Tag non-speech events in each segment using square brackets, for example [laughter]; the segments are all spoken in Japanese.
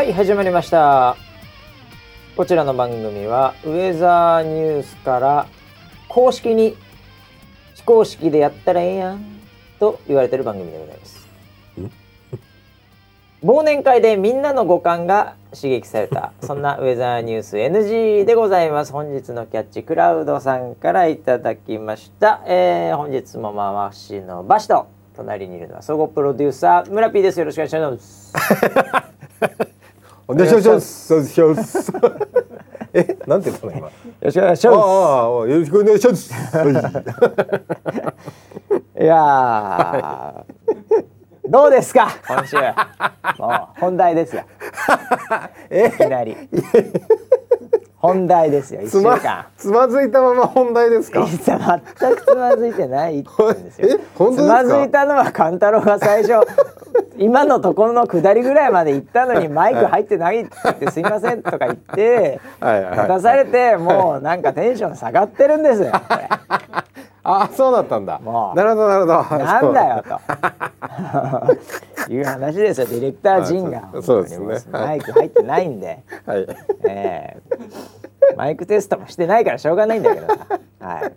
はい始まりました。こちらの番組はウェザーニュースから公式に非公式でやったらええやんと言われてる番組でございます。忘年会でみんなの五感が刺激されたそんなウェザーニュース NG でございます。本日のキャッチクラウドさんからいただきました、えー、本日も回しのバシと隣にいるのは総合プロデューサー村 P です。よろしくお願いします [laughs] お願いします。お願いします。え、なんて言ったの今。よろしくお願いしああ、まよろしくお願いします。はす。いやーどうです。か今週もう本題です。よいきなり本題ですよい。一つま週間、つまずいたまま本題ですか？全くつまずいてないって言うんですよ。[laughs] え本当ですか？つまずいたのは勘太郎が最初 [laughs] 今のところの下りぐらいまで行ったのにマイク入ってないって言って「すいません」とか言って出されてもうなんかテンション下がってるんですよあ、そうだったんだ。なるほど、なるほど。なんだよと。いう話ですよ。ディレクター陣が。あそうそうですね。マイク入ってないんで。はい。ええ。マイクテストもしてないからしょうがないんだけどさ。はい、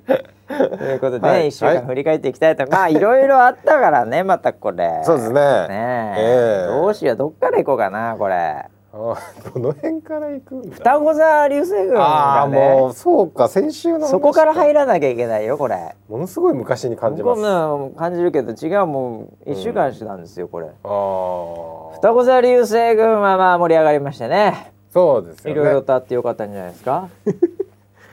ということで、ねはい。一週間振り返っていきたいと、まあいろいろあったからねまたこれ。そうですね。ねえ。ええ。どうしよう。どっから行こうかなこれ。あ、どの辺から行くんだ？双子座流星群ああ、がねもう、そうか、先週の話。そこから入らなきゃいけないよこれ。ものすごい昔に感じ僕ます。感じるけど違うもう一週間してたんですよこれ。あ。双子座流星群はまあ盛り上がりましたね。そうですよね。いろいろとあってよかったんじゃないですか？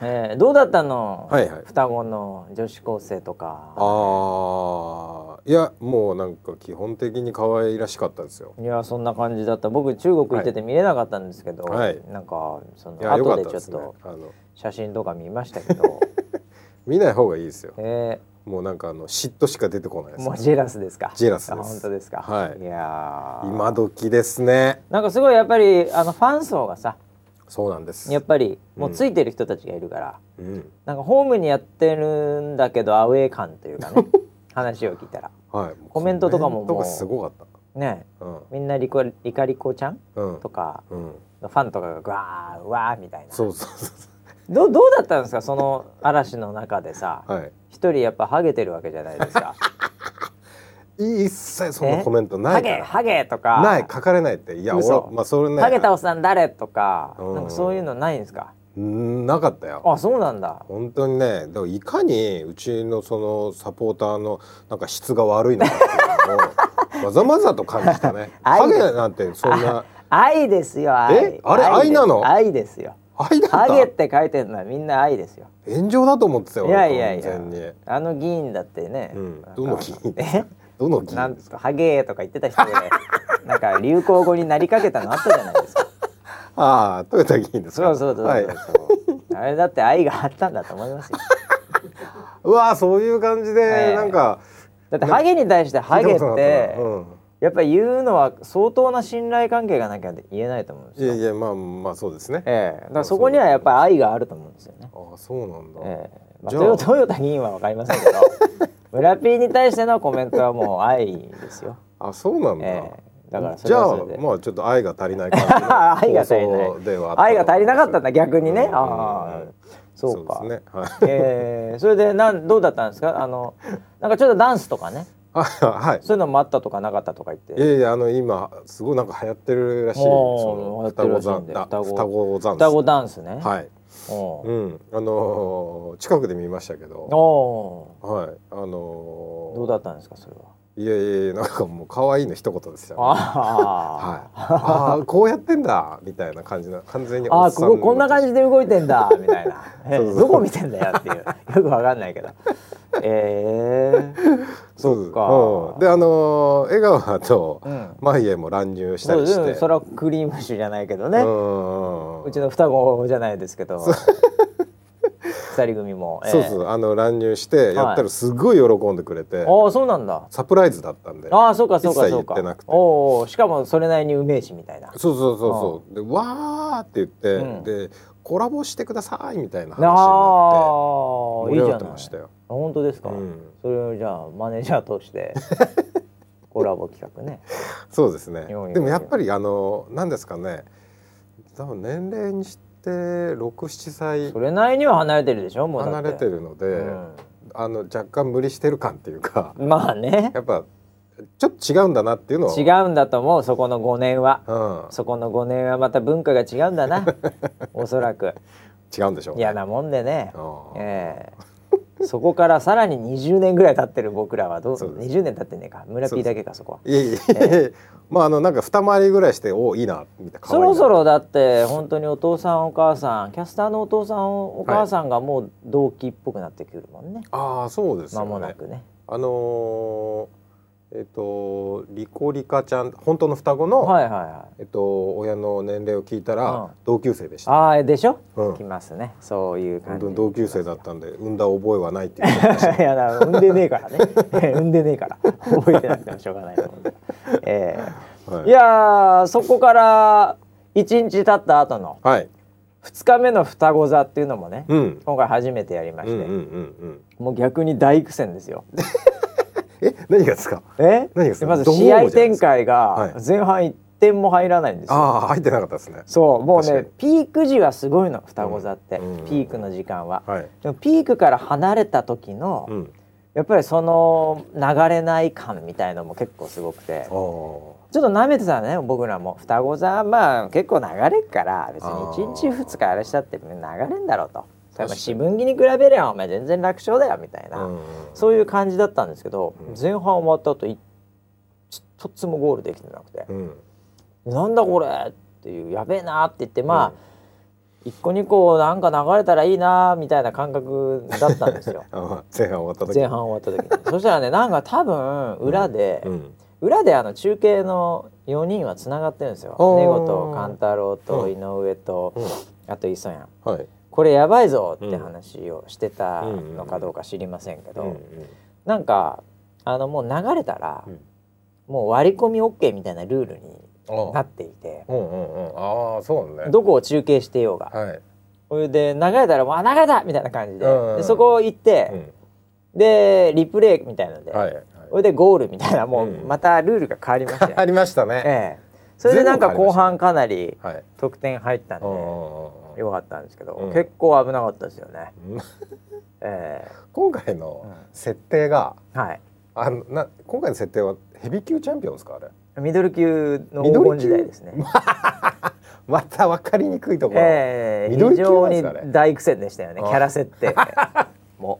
えー、どうだったの、はいはい。双子の女子高生とか。ああ、いや、もうなんか基本的に可愛らしかったですよ。いやそんな感じだった。僕中国行ってて見れなかったんですけど、はい。なんかその後でちょっと。写真とか見ましたけど、[laughs] 見ない方がいいですよ。えもうなんかあの嫉妬しか出てこないもうジェラスですか？ジェラスです。あ本当ですか？はい。いやー。今時ですね。なんかすごいやっぱりあのファン層がさそうなんです。やっぱりもうついてる人たちがいるから、うん。なんかホームにやってるんだけどアウェー感というかね [laughs] 話を聞いたら。はい。コメントとかももうすごかっねたうん。みんなリコリカリコちゃんうんとかうん。のファンとかがグワーうわーみたいな。そうそうそどうどうだったんですかその嵐の中でさ。うはい。一人やっぱハゲてるわけじゃないですか。[laughs] 一切そんなえ？コメントなハいから。ゲハゲとか。ない書かれないって。いや嘘。俺まあそれね。ハゲたおっさん誰とか。うん。なんかそういうのないんですか？うんなかったよ。あそうなんだ。本当にね。だからいかにうちのそのサポーターのなんか質が悪いのかっていうのを [laughs] まざまざと感じたね。愛。ハゲなんてそんな。愛ですよ愛。えあれ愛なの？愛ですよ。愛だったハゲって書いてるのはみんな愛ですよ。炎上だと思ってたよいやいやいや。あの議員だってね。うん。どの議員？え？どの議なん員ですか？ハゲとか言ってた人で [laughs] なんか流行語になりかけたのあったじゃないですか。[laughs] ああ豊田議員ですか？そうそうそうそう。はい、あれだって愛があったんだと思いますよ。[laughs] うわーそういう感じえでえなんか、だってハゲに対してハゲってうん。やっぱり言うのは相当な信頼関係がなきゃ言えないと思うんですよ。いやいやまあまあそうですね、ええ。だからそこにはやっぱり愛があると思うんですよね。ああそうなんだ、ええまあ、トヨトヨタ議員はわかりませんけど [laughs] 村 P に対してのコメントはもう愛ですよ。あそうなんだ、ええ。だからそじゃあ。まあちょっと愛が足りない感じの愛が足りない愛が足りなかったんだ逆にね。うんああそうか。ですね。はい。ええ。それでなんどうだったんですか？あのなんかちょっとダンスとかね。あ [laughs] はい。そういうのもあったとかなかったとか言って。いやいやあの今すごいなんか流行ってるらしい双双子子双子ザンス双子ダンスね。はい。おううん。あのー近くで見ましたけど。おはい。あのーー。どうだったんですかそれは。いやいやなんかもう可愛いの一言ですよ、ね、あはい。ああこうやってんだみたいな感じな完全にあこここんな感じで動いてんだみたいな。どこ見てんだよっていう。よくわかんないけど。ええそうか。うん。であのー江川とうん。眉毛も乱入したりして。でもそれはクリーム酒じゃないけどね、うんうちの双子じゃないですけど二人組も、ええ。そうそうあの乱入してやったらすごい喜んでくれて、ああそうなんだ。サプライズだったんでああそうかそうかそうか。言ってなくて。おおしかもそれなりにうめえしみたいな。そうそうそうそう。でわーって言って、うん。でコラボしてくださいみたいな話になってああ盛り上がってましたよ。本当ですか、うん。それをじゃあマネージャーとして [laughs] コラボ企画ね。そうですね。でもやっぱりあの何ですかね。多分年齢にして67歳。それなりには離れてるでしょもう離れてるので、うん。あの若干無理してる感っていうか。まあね。[laughs] やっぱちょっと違うんだなっていうのは違うんだと思うそこの5年は。うん、そこの5年はまた文化が違うんだな。[laughs] おそらく。違うんでしょうね。嫌なもんでね。うん。ええそこからさらに20年ぐらい経ってる僕らはどうそうです。20年経ってねえか。村 P だけかそこは。いえいえまああのなんか二回りぐらいしておいいなみたいなそろそろだって本当にお父さんお母さんキャスターのお父さんお母さんがもう同期っぽくなってくるもんね、ああそうですよ間ねもなくね。あのーえっ、とリコリカちゃん本当の双子の、はいはいはいえっと親の年齢を聞いたら、うん同級生でした。ああでしょ、うん来ますねそういう感じ本当に同級生だったんで産んだ覚えはないって言ってました。[laughs] いやだ産んでねえからね産んでねえから覚えてなくてもしょうがないと思うんで、ええはいいやーそこから1日経った後のはい。2日目の双子座っていうのもね、うん。今回初めてやりまして、うんうんうんうん。もう逆に大苦戦ですよ。え何がですか？え？何がですか？まず試合展開はいが前半1点も入らないんですよ。ああ入ってなかったですね。そうもうねピーク時はすごいの双子座って、うんうんピークの時間は。はい。でもピークから離れた時の、うん。やっぱりその流れない感みたいのも結構すごくて。ちょっと舐めてたね僕らも双子座まあ結構流れっから別に1日2日あれしたって流れんだろうと。例えば四分岐に比べりゃお前全然楽勝だよみたいな、うんそういう感じだったんですけど、うん前半終わった後い一つもゴールできてなくてうん。「なんだこれ!」っていう「やべえな」って言ってまあ、一個二個なんか流れたらいいなみたいな感覚だったんですよ [laughs] あ前半終わった時。前半終わった時に [laughs] そしたらねなんか多分裏で、うん。裏であの中継の4人はつながってるんですよ根子と勘太郎とうん井上と、うんあと磯やんはい。これやばいぞって話をしてたのかどうか知りませんけど、うんうんなんかあのもう流れたら、うんもう割り込み OK みたいなルールにあなっていてうんうんうん。ああそうね。どこを中継してようが、はい。それで流れたらもうあ流れたみたいな感じで,、うんうんでそこ行って、うん。でリプレイみたいなので、はいはい。それでゴールみたいなもううんまたルールが変わりましたよ、ありましたね。ええ、それでなんか後半かなりはい。得点入ったんでよかったんですけど、うん。結構危なかったですよね。うん。え今回の設定が、えはい。あのな今回の設定はヘビー級チャンピオンですかあれ？ミドル級の黄金時代ですね。[laughs] また分かりにくいところ、ええ。ミドル級な非常に大苦戦でしたよね。あ。キャラ設定 [laughs] も。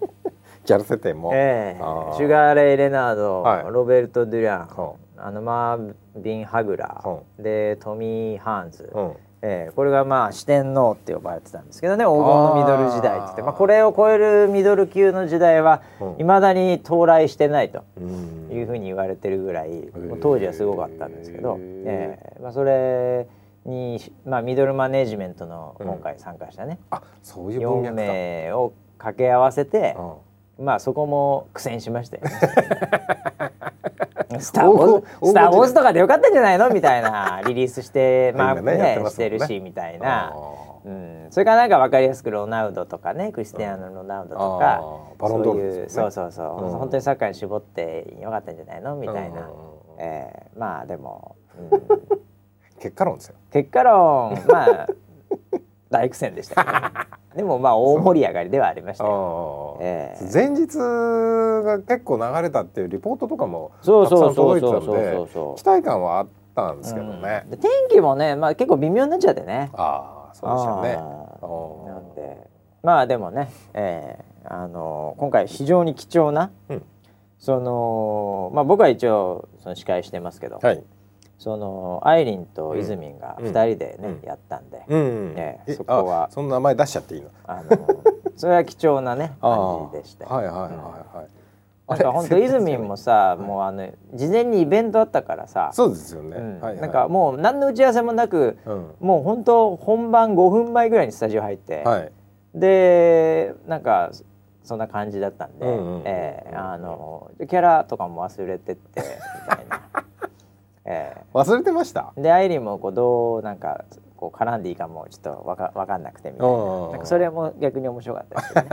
キャラ設定も、えーシュガーレイ・レナード、はい。ロベルト・デュラン、はあのマービン・ハグラー、はでトミー・ハーンズ、うんええこれがまあ四天王って呼ばれてたんですけどね黄金のミドル時代って言ってまあ、これを超えるミドル級の時代はうん。いまだに到来してないとうんいうふうに言われてるぐらい、う当時はすごかったんですけど、へー。ええまあ、それに、まあ、ミドルマネジメントの今回参加したね、あそういう文4脈か。名を掛け合わせて、うん。まあそこも苦戦しましたよね。[laughs] スター・ウォーズスター・ウォーズとかでよかったんじゃないのみたいなリリースしてまあ今ねねしてるしみたいな。あ、うん、それからなんか分かりやすくロナウドとかねクリスティアーノ・ロナウドとか、あー。バロンドールそういうねそうそうそう、うん。本当にサッカーに絞ってよかったんじゃないのみたいな、うん。えーまあでも、うん、[laughs] 結果論ですよ。結果論。まあ大苦戦でしたね。[laughs] でもまあ大盛り上がりではありましたええ。前日が結構流れたっていうリポートとかもそうたくさんそうそう。届いてたそうそうんで期待感はあったんですけどね、うん。で天気もね、まあ、結構微妙になっちゃってね。ああそうでしたよねなんで。まあでもね、えーあのー今回非常に貴重な、うん。そのまあ僕は一応その司会してますけど、はいそのアイリンとイズミンがうん。二人でね、うん。やったんで、うんえええそこは。あその名前出しちゃっていいの？あのーそれは貴重なね [laughs] 感じでしたよ。はいはいはいうん。はい、なんか本当イズミンもさ、もうあの事前にイベントあったからさ、そうですよね、うん。はいはい。なんかもう何の打ち合わせもなく、うん。もう本当本番5分前ぐらいにスタジオ入って、はい。でなんかそんな感じだったんで、うえーあのキャラとかも忘れてってみたいな、[laughs] え忘れてました？ーでアイリンもこうどうなんかこう絡んでいいかもちょっとわかわかんなくてみたいうん。ななんかそれも逆に面白かったですね、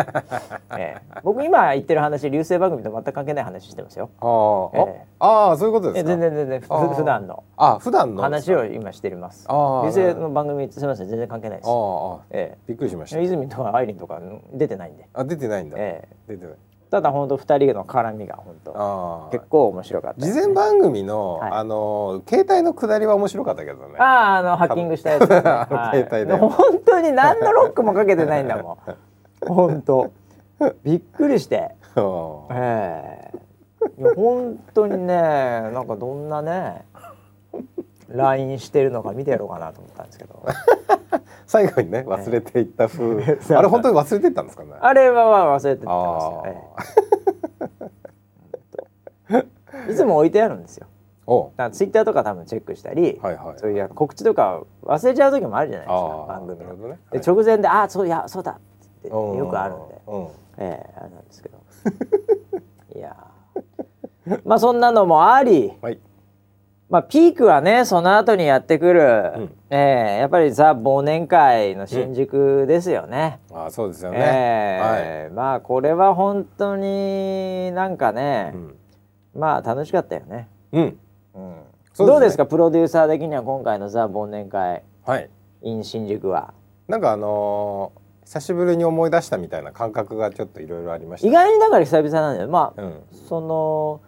[laughs] ええ。僕今言ってる話流星番組と全く関係ない話してますよ。あー、ええ。あそういうことえですか？全然全然ふ普段の。あ普段の？話を今してます。あー。流星の番組すみません全然関係ないです。あー。あーえ。びっくりしました。え泉とかアイリンとか出てないんで、あ出てないんだ、ええ。出てないただ本当二人の絡みが本当結構面白かったね、事前番組の、はい。あの携帯の下りは面白かったけどね。あああのハッキングしたやつ、ね。あ [laughs] のはい。携帯で。本当に何のロックもかけてないんだもん。[laughs] 本当。びっくりして。[laughs] うんええ。いや本当にねなんかどんなね LINE してるのか見てやろうかなと思ったんですけど。[laughs] 最後にね忘れていった風、え。えあれ本当に忘れてったんですかね？あれはまあ忘れてってますよ。いつも置いてあるんですよ。おだツイッターとか多分チェックしたり、はいはいそういう告知とか忘れちゃう時もあるじゃないですかあ番組の。ね。で直前で「ああそういやそうだ」ってうんよくあるんで、うんええあれなんですけど。いやー。まあそんなのもあり、はいまあ、ピークはねその後にやってくる、うん。ええやっぱりザ忘年会の新宿ですよね。ああそうですよね、ええまあこれは本当になんかね、うん。まあ楽しかったよね。うん。うん。そうね。どうですかプロデューサー的には今回のザ忘年会？はい。in 新宿は。なんかあのー久しぶりに思い出したみたいな感覚がちょっといろいろありました意外にだから久々なんだよ。まあ、うん。その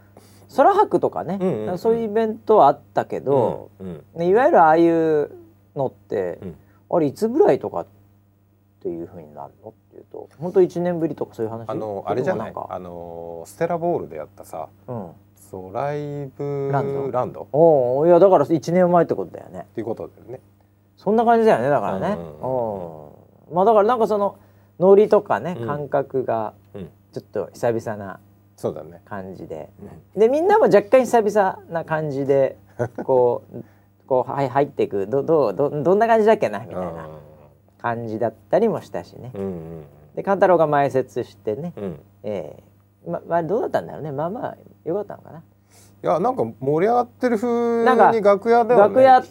空白とかね、うんうんうん。そういうイベントはあったけど、うんうんねいわゆるああいうのって、うん。あれいつぐらいとかっていうふうになるの？っていうと本当一年ぶりとかそういう話？あのあれじゃない？あのーステラボールでやったさうん、そうライブランド？ランド？っおおいやだから一年前ってことだよね。ていうことでね。そんな感じだよねだからね、うんまあだからなんかそのノリとかね、うん。感覚がうん。ちょっと久々なそうだね。感じで、うんでみんなも若干久々な感じで [laughs] こうこうはい入っていくどどうどどんな感じだっけなみたいな。感じだったりもしたしね。うんうんで勘太郎が前説してね、うん。うんええ。ままあどうだったんだろうね。まあまあよかったのかな。いやなんか盛り上がってる風に楽屋ではね。楽屋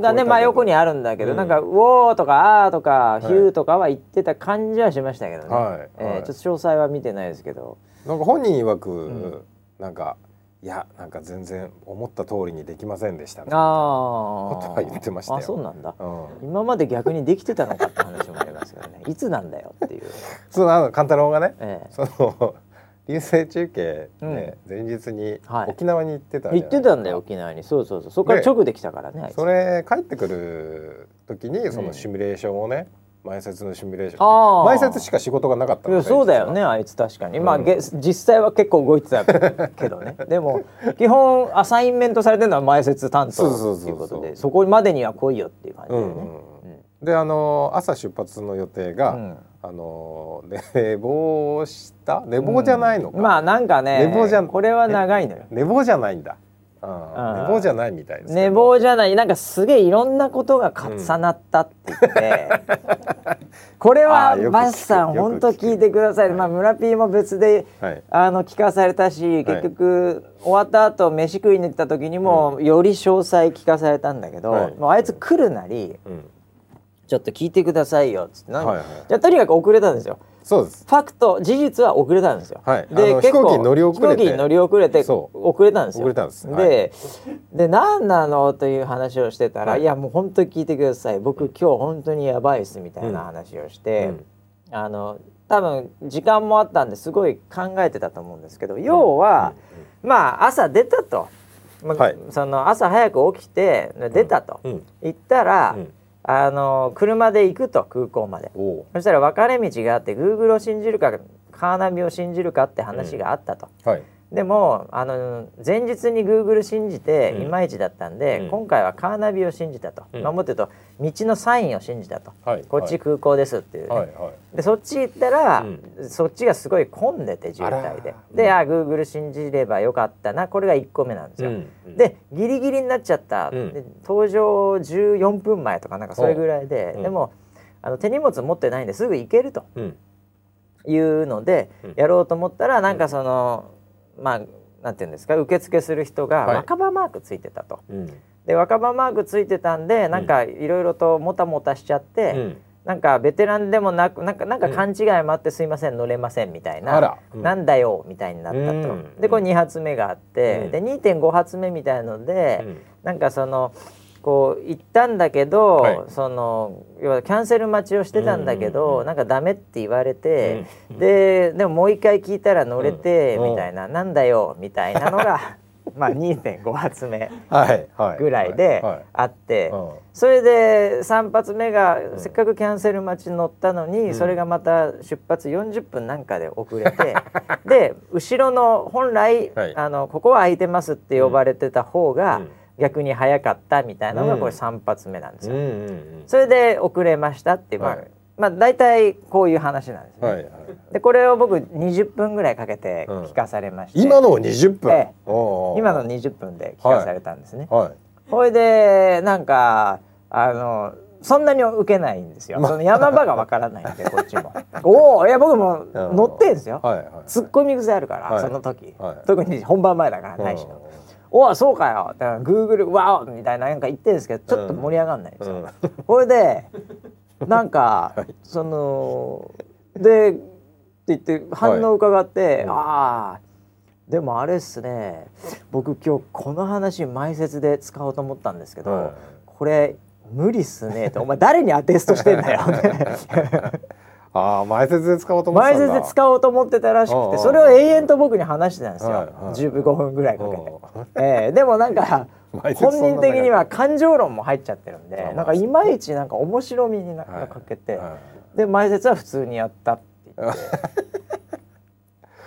がね真横にあるんだけど、うん。なんか「ウォー」とか「あー」とか「い。ヒュー」とかは言ってた感じはしましたけどね、はい。えーはい。ちょっと詳細は見てないですけどなんか本人曰く、ん。なんかいやなんか全然思った通りにできませんでしたねああことは言ってましたよ。あそうなんだ。うん、今まで逆にできてたのかって話もありますけどね。[laughs] いつなんだよっていう、そうあの勘太郎がねえその [laughs] 流星中継うん。で前日にはい。沖縄に行ってたえじゃない言ってたんだよ沖縄に。そうそうそう。そこからで直できたからねそれ帰ってくる時にそうん。のシミュレーションをね、前説のシミュレーション。前説しか仕事がなかったそうだよねあいつ確かに、まあうん。げ実際は結構動いてたけどね。[laughs] でも基本アサインメントされてるのは前説担当っていうことでそこまでには来いよっていう感じだよね、うんうんであの朝出発の予定が、うん。あの寝坊した？寝坊じゃないのか、まあなんかね寝坊じゃん。これは長いのよ。寝坊じゃないんだ、うんうん寝坊じゃないみたいです寝坊じゃない。なんかすげえいろんなことが重なったって言って、[laughs] これあはバスさん本当聞いてください、まあ村 P も別ではい。あの聞かされたし結局、終わった後飯食いに行った時にも、より詳細聞かされたんだけど、はい。もうあいつ来るなりうん。ちょっと聞いてくださいよっつって、はいはい。じゃあとにかく遅れたんですよそうです。ファクト事実は遅れたんですよ。はい。あで結構の飛行機に乗り遅れて。飛行機に乗り遅れてそ遅れたんですよ。遅れたんです。で、で何なのという話をしてたら、はい。い、やもう本当に聞いてください。僕今日本当にやばいっすみたいな話をして、うん。あの多分時間もあったんですごい考えてたと思うんですけど、要は、まあ朝出たと。まあはい。その朝早く起きて出たと、うん。言ったら、うんあの車で行くと空港まで。そしたら分かれ道があって Google を信じるかカーナビを信じるかって話があったと、はいでもあの前日に Google 信じてうん。いまいちだったんで、うん。今回はカーナビを信じたと、うん。まあもっと言うと道のサインを信じたと、はいこっち空港ですっていうね、はいはい。でそっち行ったら、うそっちがすごい混んでて渋滞で。あら。で、あ Google 信じればよかったな。これが1個目なんですよ、でギリギリになっちゃった、うん。で登場14分前とかなんかそれぐらいで、うん。でもあの手荷物持ってないんですぐ行けるとうん。いうので、うん。やろうと思ったらなんかその、まあなんていうんですか受付する人がはい。若葉マークついてたと。うん。で若葉マークついてたんでなんかいろいろともたもたしちゃって、うん。なんかベテランでもなくなんかなんか勘違いもあって「すいません乗れません」みたいな「あら。うん。なんだよ」みたいになったと、うん。でこれ2発目があって、うん。で2.5発目みたいので、うん。なんかそのこう行ったんだけど、はい。その要はキャンセル待ちをしてたんだけど、うんうんうんなんかダメって言われて、うんででももう一回聞いたら乗れて、うん。みたいな「なんだよ」みたいなのが [laughs] [laughs] まあ2.5発目ぐらいではいあって。うん。それで3発目がせっかくキャンセル待ちに乗ったのに、ん。それがまた出発40分なんかで遅れて [laughs] で後ろの本来、はい。あのここは空いてますって呼ばれてた方が、うん逆に早かったみたいなのがうん。これ3発目なんですよ。うんうんうん。それで遅れましたっていう、まあはい。まあ大体こういう話なんですね。はいはい。でこれを僕20分ぐらいかけて聞かされまして、今のを20分、ええ。今の20分で聞かされたんですね。はい。ほいでなんかあのそんなに受けないんですよ。その山場がわからないんで [laughs] こっちも。おおいや僕も乗ってんですよ。はいはい。ツッコミ癖あるから、はい。その時、はい。特に本番前だからないしの。おおそうかよ。だからグーグルワオ！みたいななんか言ってるんですけどちょっと盛り上がんないんですよ。うん。これで [laughs] なんか、そのでって言って反応を伺って、うん。ああでもあれっすね。僕今日この話前説で使おうと思ったんですけど、はいこれ無理っすねってお前誰にアテストしてんだよ [laughs] ああ前説で使おうと思って前説で使おうと思ってたらしくてそれを永遠と僕に話してたんですよ、はいはい。15分ぐらいかけて。う。んええでもなんか [laughs] 本人的には感情論も入っちゃってるんでなんかいまいちなんか面白みになはいかけて、はで前説は普通にやったって言って。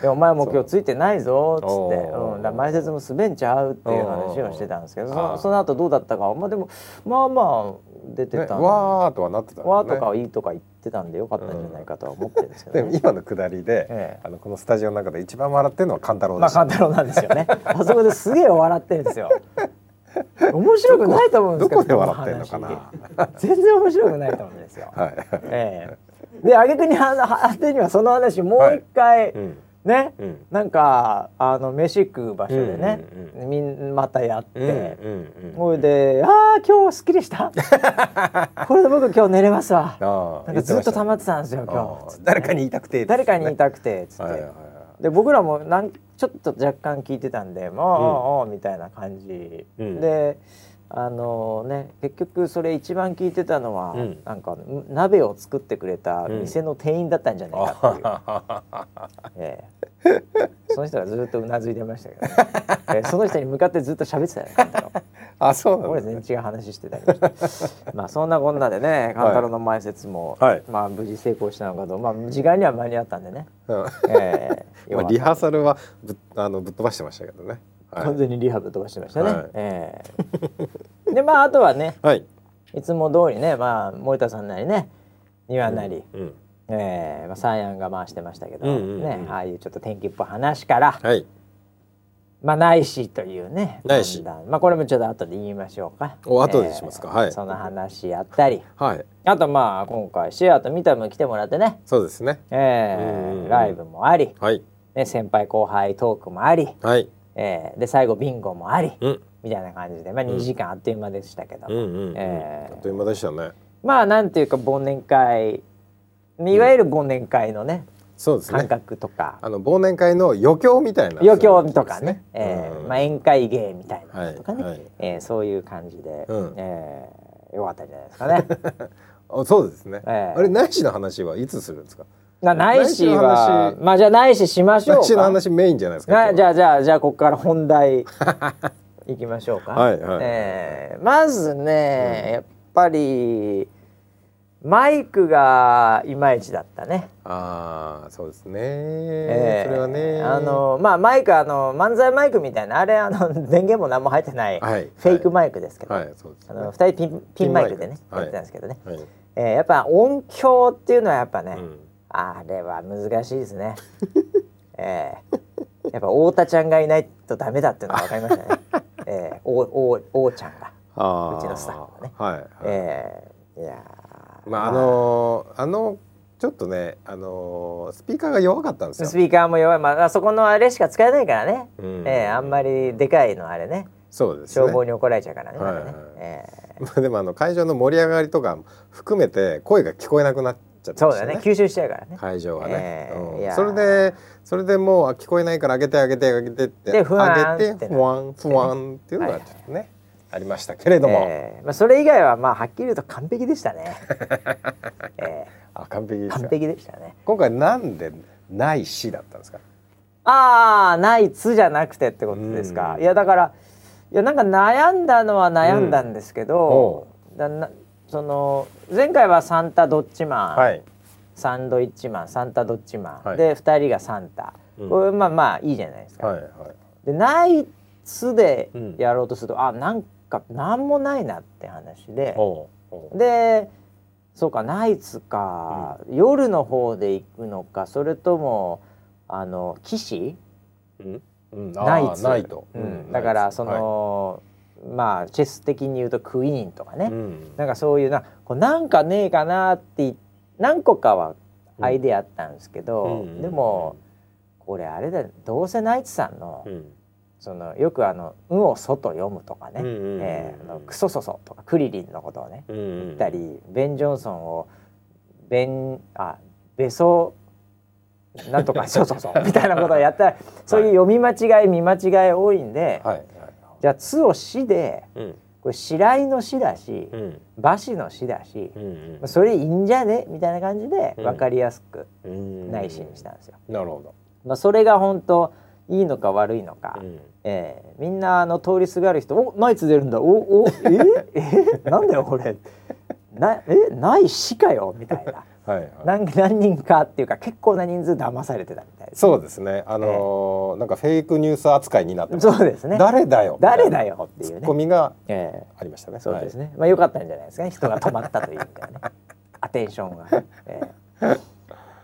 でお前も今日ついてないぞっつってう。ん、だ前説も滑んちゃうっていう話をしてたんですけどそその後どうだったか。まあでもまあまあ出てねたんで、わーとはなってたね。わーとかはいいとか言ってたんでよかったんじゃないかとは思ってるんですけど、ね。でも今のくだりで、ええ。あのこのスタジオの中で一番笑ってるのは勘太郎まあでした、勘太郎なんですよね。[laughs] あそこですげえ笑ってるんですよ。面白くないと思うんですけどどこで笑ってんのかな。全然面白くないと思うんですよ。はい、ええ。で挙句にあの果てにはその話もう一回、うんね、うん。なんかあの飯食う場所でね、うんうんみんまたやって、うんうんうんそれで「ああ今日すっきりした。[laughs] これで僕今日寝れますわ」あなんかずっと溜まってたたんですよ今日、誰かに言いたくて誰かに言いたくてつって、はいはいはい。で僕らもなんちょっと若干聞いてたんで「もう、おうおうみたいな感じ、うん。であのね結局それ一番聞いてたのは、うん。なんか鍋を作ってくれた店の店員だったんじゃないかっていう。ええ、その人がずっとうなずいてましたけど、ね。[laughs] ええその人に向かってずっと喋ってたよ勘太郎あそうなん俺だ全然違う話してたり [laughs] まあそんなこんなでね勘太郎の前説も、はい。まあ無事成功したのかとまあ時間には間に合ったんでね、うん。ええ。よかったまあリハーサルはぶっあのぶっ飛ばしてましたけどね。はい完全にリハブ飛ばしてましたね、はい。ええ。でまああとはねはい。いつも通りねまあ森田さんなりね庭なり、うんええまあ、サーヤンが回してましたけど、うんうんうん。ねああいうちょっと天気っぽい話から、はい。まあないしというねないし。まあこれもちょっと後で言いましょうか。お後でしますか。はい。その話やったり。はい。あとまあ今回シアとミタも来てもらってね、そうですね。えー、ライブもあり、はい。ね、先輩後輩トークもあり、はいえー、で最後ビンゴもあり、うん。みたいな感じで、まあ、2時間あっという間でしたけど、あっという間でしたね。まあなんていうか忘年会いわゆる忘年会のね、そうですね。感覚とか。あの忘年会の余興みたいな。余興とかね、えーうん。まあ、宴会芸みたいなのとかね、はい。はい。えーそういう感じで、うん。えーよかったんじゃないですかね。[laughs] あそうですね、ええあれ内視の話はいつするんですか？なないしは話。まあじゃあないししましょうか。内視の話メインじゃないですかなじゃああじゃあじゃあここから本題 [laughs] いきましょうか。はいはい。えーまずね、やっぱりマイクがいまいちだったね。あーそうですね、えーそれはね。あのまあマイクあの漫才マイクみたいなあれあの [laughs] 電源も何も入ってない、はい。フェイクマイクですけど、はい。そうですね。あの二人ピンピンマイクでねやってたんですけどね、はい、えーやっぱ音響っていうのはやっぱね、うんあれは難しいですね。[laughs] ええ。やっぱ太田ちゃんがいないとダメだっていうのが分かりましたね。[laughs] ええ。おおおちゃんが。うちのスタッフがね。はい、はい。ええ。いやー。まああのーあのちょっとねあのースピーカーが弱かったんですよ。スピーカーも弱い、まあ、あそこのあれしか使えないからね。うん。ええあんまりでかいのあれね。そうですね。消防に怒られちゃうからね,、はいはい。ねえまあでもあの会場の盛り上がりとか含めて声が聞こえなくなっちゃっーそうてましたねだね。吸収しちゃうからね。会場はね、えーうん。それでそれでもうあ聞こえないから上げて上げて上げてってで上げってふわんふわんっていうのがちょっとね、ありましたけれども、えーまあ、それ以外はまあはっきり言うと完璧でしたね、[laughs] えあ完璧完璧でしたね。今回なんでないしだったんですか？ああナイツじゃなくてってことですか、うん。いやだからいやなんか悩んだのは悩んだんですけど、だなその前回はサンタドッチマン、はい。サンドイッチマンサンタドッチマン、はい。で2人がサンタ、うん。これまあまあいいじゃないですか、はいはい。でナイツでうん。やろうとすると、あなんかなんもないなって話で、でそうかナイツか、夜の方で行くのか。それともあの騎士？うん。うん。ナイツ。ナイト、うん、だからその、まあチェス的に言うとクイーンとかね、はいうん。なんかそういうなこうなんかねえかなって何個かはアイデアあったんですけど、うんでもこれあれだよ。どうせナイツさんの,、うん。そのよくあの「ん」を「そ」と読むとかね。うんうんうん「えーあのクソソソ」とかクリリンのことをねうん言ったり、ベン・ジョンソンをベンあベソなんとかそうそうそうみたいなことをやったらそういう読み間違い見間違い多いんで、はいはいじゃあ「つ」を「し」でうん。これ白井の「し」だしうん「馬氏の「し」だし、それいいんじゃね？みたいな感じでうん。分かりやすくうん。ないしにしたんですよ。なるほど、まあ、それが本当いいのか悪いのか、うん。えーみんなあの通りすがる人「おナイツ出るんだ。おおえ？え？[laughs] なんだよこれ。なえ？ないしかよ」みたいなはいはい。何何人かっていうか結構な人数騙されてたみたいですそうですね。あのーなんかフェイクニュース扱いになってそうですね。誰だよ？誰だよっていツッうねコミがえありましたね。ーそうですね、まあ良かったんじゃないですかね。人が止まったという意味ではね。[laughs] アテンションが。ね、え。ー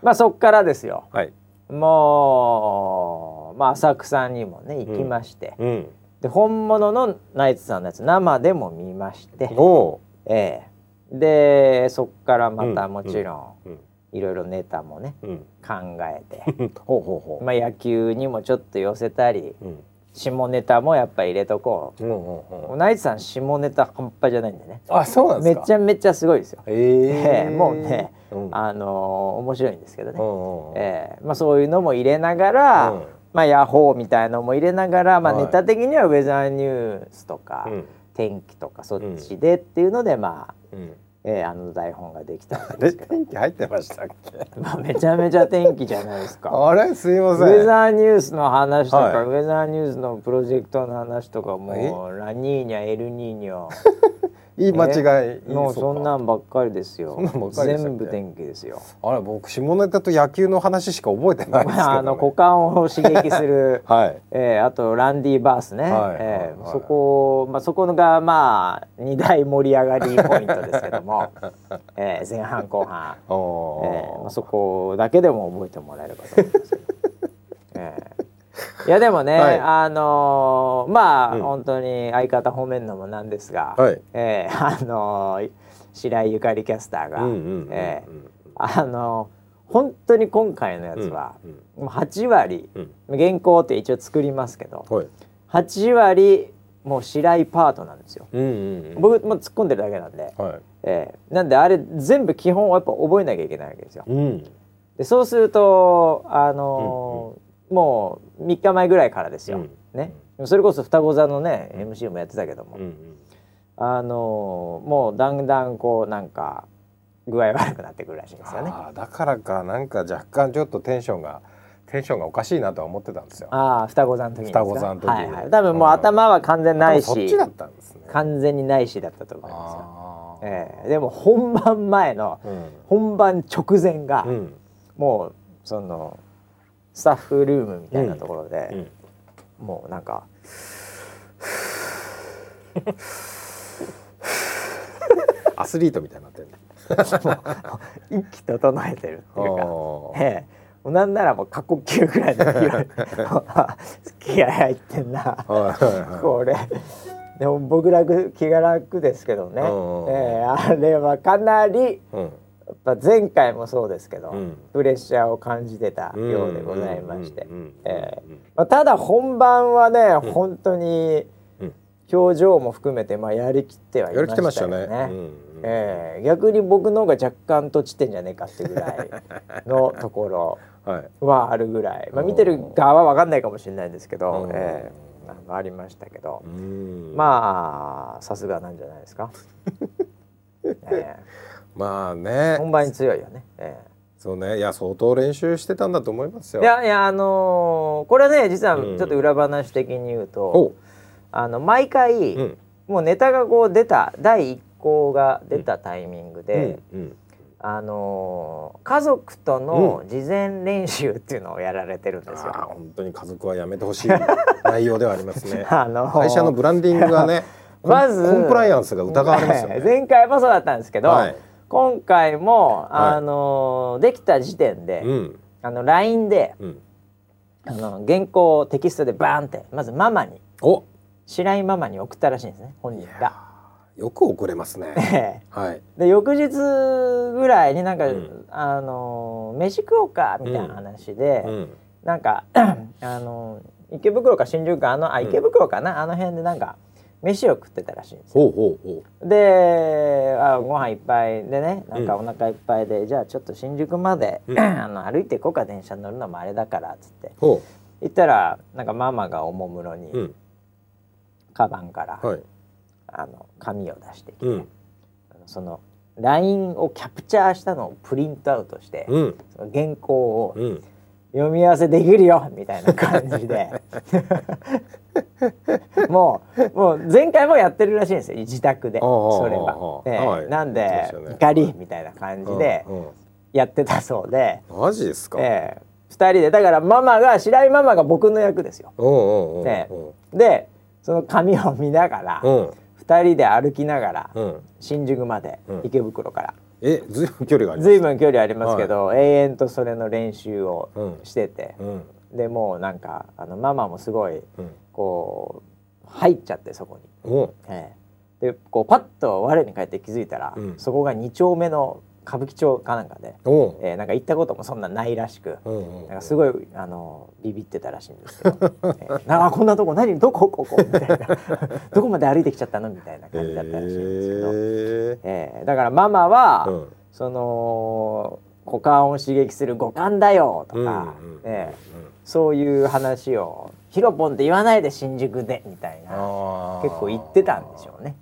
まあそっからですよ。はい、もう、まあ、浅草にもね行きまして、うん。で本物のナイツさんのやつ生でも見まして、おええでそっからまたもちろん、いろいろネタもねうん。考えて、[laughs] ほうほうほう。まあ、野球にもちょっと寄せたりうん。下ネタもやっぱ入れとこう。んうんう、うん。ナイツさん下ネタ半端じゃないんでね。あそうなんですか。めちゃめちゃすごいですよ。ええええもうね、うん。あのー面白いんですけどね、うええまあ、そういうのも入れながら、うん。まあ、ヤホーみたいのも入れながら、まあ、はい。ネタ的にはウェザーニュースとか、うん。天気とかそっちでっていうので、まあ、うんえーあの台本ができたんですけど、天気入ってましたっけ？まあ、めちゃめちゃ天気じゃないですか。[laughs] あれ？すいまウせん。ェザーニュースの話とか、はい。ウェザーニュースのプロジェクトの話とかもえうラニーニャエルニーニョ [laughs] いい間違いもうそんなんばっかりですよ。全部天気ですよ。あれ僕下ネタと野球の話しか覚えてないですけど、ね、あの股間を刺激する [laughs] はい。えーあとランディバースね、はい。えーはい。そこ、まあ、そこがまあ2大盛り上がりポイントですけども、[laughs] えー前半後半、えーまあ、そこだけでも覚えてもらえればと思いますいやでもね、はい。あのーまあ、うん。本当に相方褒めるのもなんですが、はい。えーあのー白井ゆかりキャスターが、うんうんうんうんえーあのー本当に今回のやつは、うんもう8割うん。原稿って一応作りますけどはい。8割もう白井パートなんですよ。うんうんうん。僕も突っ込んでるだけなんで、はい。えーなんであれ全部基本をやっぱ覚えなきゃいけないわけですよ。うん。でそうするとあのーもう3日前ぐらいからですよ。うん。ね、それこそ双子座のね MC もやってたけども、うんうん。あのーもうだんだんこうなんか具合悪くなってくるらしいんですよね。あーだからかなんか若干ちょっとテンションがテンションがおかしいなとは思ってたんですよ。ああ双子座の時双子座の時はいはい、多分もう頭は完全ないし、そっちだったんですね。完全にないしだったと思います。よ。ええ。でも本番前のうん。本番直前が、うん。もうそのスタッフルームみたいなところで、うん。もうなんかアスリートみたいになってる。息整えてるっていうか、ええ。なんならもう過呼吸ぐらいの気 [laughs] 合入ってんな。これ。でも僕楽気が楽ですけどね、うん。ええあれはかなりうんやっぱ前回もそうですけど、うんプレッシャーを感じてたようでございましてただ本番はね、うん本当にうん表情も含めてまあやりきってはいままししたよね。うんうんええ逆に僕の方が若干とちってんじゃねえかってぐらいのところはい。はあるぐらい、まあ、見てる側は分かんないかもしれないんですけどう、んええありましたけど、うんまあさすがなんじゃないですか。えまあえね。本番に強いよね。ええそうね。いや相当練習してたんだと思いますよ。いやいやあのーこれね実はちうんょっと裏話的に言うと、おう。あの毎回、うん。もうネタがこう出た第一項が出たタイミングで、うん。あのー家族との事前練習っていうのをやられてるんですよ。本当に家族はやめてほしい [laughs] 内容ではありますね。[laughs] あのー会社のブランディングがね。[laughs] まずコンプライアンスが疑われますよね。前回もそうだったんですけど、はい今回も、あのーできた時点で、うん。あの LINE でうん。あの原稿をテキストでバーンってまずママにお。白井ママに送ったらしいんですね本人が。よく遅れますね。[laughs] はい。で翌日ぐらいになんか、うんあのー飯食おうかみたいな話で、うん。なんか [clears throat] あのー池袋か新宿かあのあ池袋かな、あの辺でなんか飯を食ってたらしいんですよ。ほうほうほであご飯いっぱいでねなんかお腹いっぱいで、じゃあちょっと新宿まで、うん [clears throat] あの歩いていこうか電車乗るのもあれだからっつって行ったらなんかママがおもむろに、う。うん。カバンから、はい。あの紙を出してきて、うん。その LINE をキャプチャーしたのをプリントアウトして、うん。その原稿をうん。読み合わせできるよみたいな感じで [laughs] もうもう前回もやってるらしいんですよ自宅でそれは。なんで怒りみたいな感じでやってたそうで、マジですか？ええ二人でだからママが白井ママが僕の役ですよ。でその紙を見ながらうん。二人で歩きながらうん。新宿までうん池袋から。え、ずいぶん距離があります？ずいぶん距離ありますけど、永遠とそれの練習をうんしてて、うん。でもうなんかあのママもすごいうん。こう入っちゃってそこに、お。ええでこうパッと我に返って気づいたら、うんそこが2丁目の歌舞伎町かなんかで、お。ええなんか行ったこともそんなないらしく。なんかすごいあのビビってたらしいんですけど「ええなこんなとこ何？どこ？ここ」みたいな「[laughs] どこまで歩いてきちゃったの?」みたいな感じだったらしいんですけど、えええだからママは、うん。その股間を刺激する五感だよとか、うんうんええそういう話を「ヒロポンって言わないで新宿で」みたいな結構言ってたんでしょうね。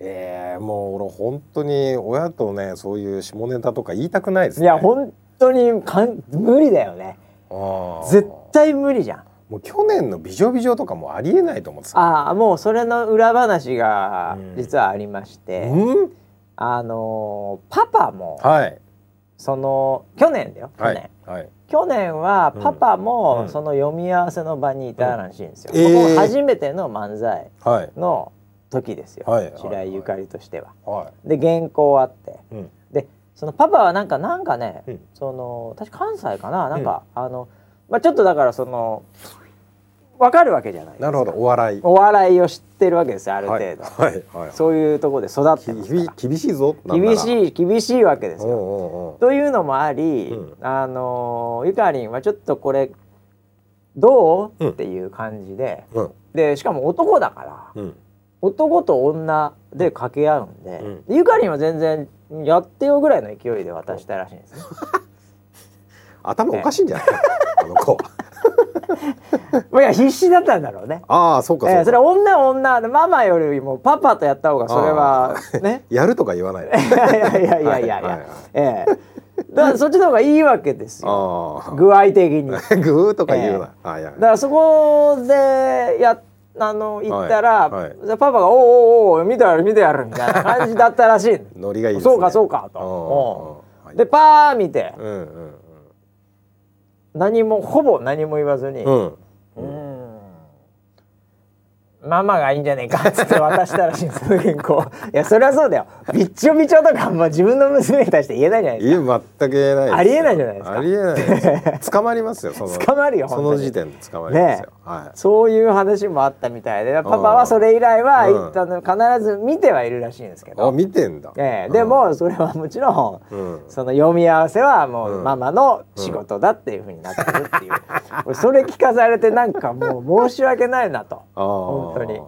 ええもう俺本当に親とねそういう下ネタとか言いたくないですいね。や本当にかん無理だよねあー絶対無理じゃん。もう去年の美女美女とかもありえないと思ってた。ああもうそれの裏話がうん実はありまして、うん？あのーパパもはいその去年だよ去年、はいはい。去年はパパもその読み合わせの場にいたらしいんですよ。うんえー初めての漫才はいの時ですよ、はい白井ゆかりとしては。はで原稿あってい。うん。でそのパパはなんかなんかね、うんその確か関西かな？なんか、あの、まあ、ちょっとだからその分かるわけじゃないなるほどお笑い。お笑いを知ってるわけですよある程はい度、はいはい。そういうところで育って厳しいぞ。厳しい。い厳しいわけですよ。うんうんうん。というのもあり、うんあのゆかりんはちょっとこれどう、うんっていう感じでうんでしかも男だからうん。男と女で掛け合うんで,、うんでゆかりんは全然やってよぐらいの勢いで渡したらしいんですね。[laughs] 頭おかしいんじゃない？あの子。[laughs] まあいや必死だったんだろうね。ああそうかそうか。えーそれは女は女でママよりもパパとやった方がそれはね [laughs] やるとか言わないで。いやいやいやいやいやはいええだからそっちの方がいいわけですよあ具合的に。グーとか言うな。はいはい。らそこでやあの言ったら、はい。はいでパパが「おうおうおう見てやる見てやる」みたいな感じだったらしい。[laughs] ノリがいいね。そうかそうかと。うんうんうん。でパー見て。うんうん何もほぼ何も言わずに「うん。ママがいいんじゃねえかっつって渡したらしいんですよ原稿 [laughs] いやそりゃそうだよ。びっちょびちょとかも自分の娘に対して言えないじゃないですいや全く言えないですよ。ありえないじゃないですか。ありえない [laughs] 捕まりますよその捕まるよその時点で捕まりますよ、はそういう話もあったみたいでパパはそれ以来はうん一旦必ず見てはいるらしいんですけいあど、見てんだ、ええでもそれはもちろんうん。その読み合わせはもううん。ママの仕事だっていうふうになってるっていう、俺それ聞かされてなんかもう申し訳ないなと。[laughs] 本当に。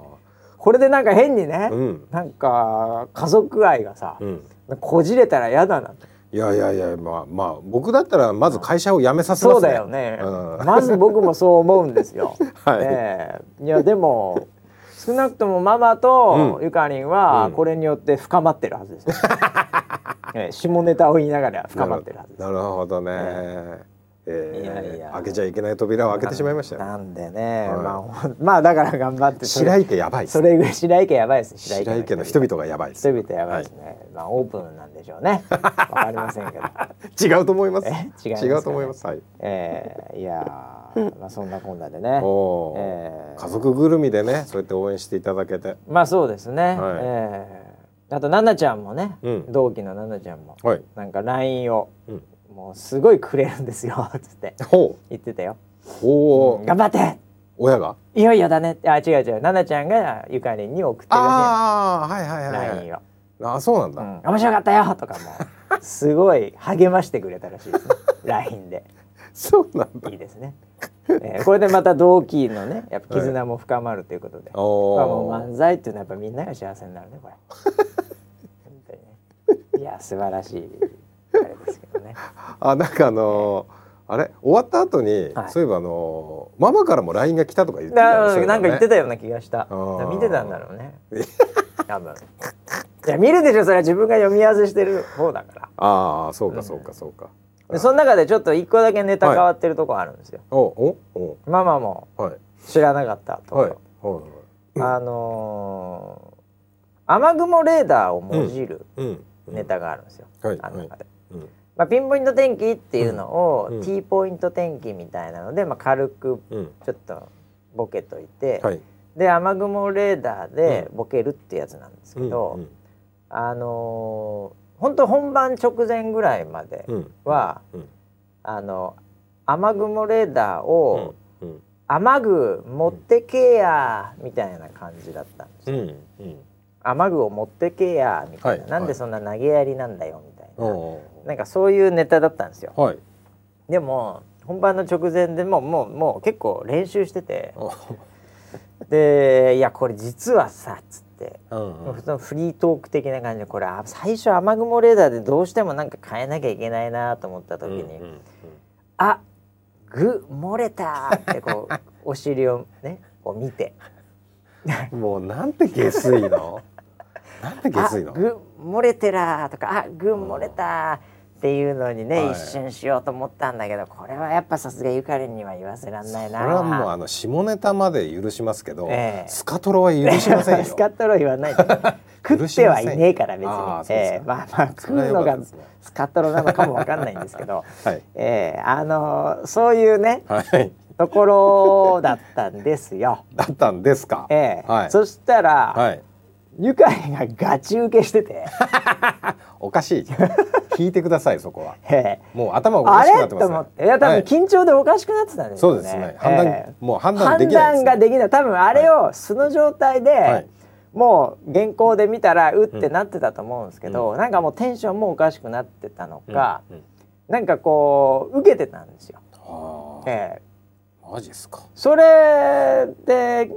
これでなんか変にね、うん。なんか家族愛がさ、うん。こじれたら嫌だなといやいやいやまあまあ僕だったらまず会社を辞めさせますね。そうだよね、うん。まず僕もそう思うんですよ。[laughs] はいえ。えい。やでも少なくともママとうん。ゆかりんはうん。これによって深まってるはずですよ。[laughs] ええ下ネタを言いながら深まってるはずです。なるほど。ね、えー開けちゃいけない扉を開けてしまいましたよ。なんでね、はい。まあ [laughs] まあだから頑張って白池やばいですそれぐらい白池やばいです。白池の人々が。やばいです人々やばいですね。まあオープンなんでしょうね。わかりませんけど。[laughs] 違うと思います。え？違いますか？ね違うと思います。はい。ええいやーまあそんなこんなでね。[laughs] ええ家族ぐるみでねそうやって応援していただけて。まあそうですね。はい。ええあと奈々ちゃんもね、うん。同期の奈々ちゃんもはい、なんか LINE をうん、もうすごいくれるんですよ [laughs] つって。ほ言ってたよ。う。おお、うん頑張って。親が？いよいよだね。あ違う違う。奈々ちゃんがゆかりんに送ってるらああはいはいはい、はい。LINE を。あそうなんだ、うん。面白かったよとかもすごい励ましてくれたらしいですね。[laughs] LINE で。そうなんだ。いいですね、えーこれでまた同期のねやっぱ絆も深まるということで、おまあもうお漫才っていうのはやっぱみんなが幸せになるねこれ。[laughs] 本当にね。いや素晴らしいあれですけどね。あなんかあのーあれ？終わった後に、はい。そういえばあのーママからも LINE が来たとか言ってたね。なんか言ってたたような気がした。ー。見てたんだろうね。多分。いや見るでしょそれは自分が読み合わせしてる方だから。ああそうかそうかそうか、でその中でちょっと一個だけネタ変わってるとこあるんですよ、おおお。ママもはい。知らなかったと。こはいあのー雨雲レーダーをもじるうん。ネタがあるんですよ、はい。あの中で、うん。まあ、ピンポイント天気っていうのを、うん。T ポイント天気みたいなので、まあ、軽くうん。ちょっとボケといて、はい。で雨雲レーダーでボケるってやつなんですけど、うんあのー本当本番直前ぐらいまでうん。は、うん。あの雨雲レーダーを、雨具持ってけやみたいな感じだったんですよ、うん。うん。雨具を持ってけやみたいな、はい。なんでそんな投げやりなんだよみたいな、おなんかそういうネタだったんですよ。ーはい。でも本番の直前でもうもうもう結構練習してて。お。でいやこれ実はさっつって、うんもう普通のフリートーク的な感じでこれあ最初雨雲レーダーでどうしてもなんか変えなきゃいけないなと思った時に、うんうんあ具漏れたってこう [laughs] お尻をねこう見て。うんもうなんて下水のなんて下あ水の？具漏れてらーとかあ具漏れたっていうのにね、はい。一瞬しようと思ったんだけどこれはやっぱさすがゆかりんには言わせらんないな。これはもうあの下ネタまで許しますけど、ええ。スカトロは許しませんよ。[laughs] スカットロ言わないで。[laughs] 食ってはいねえから別に。ええ。まあまあ食うのがスカットロなのかもわかんないんですけど、は [laughs] いええ。あのそういうねはい。ところだったんですよ。だったんですか、ええ。はい。そしたら、はいゆかりんがガチ受けしてて、おかしい。聞いてくださいそこは。ええ。もう頭おかあしくなってますれ？と思って。いや多分はい。緊張でおかしくなってたんですよね。そうですね。判断、ええ。もう判断できない判です、断ができない。多分あれを素の状態で、はい。もう原稿で見たらうってなってたと思うんですけど、なんかもうテンションもおかしくなってたのか、うん。うんなんかこう受けてたんですよ。はあええ。マジっすか。それで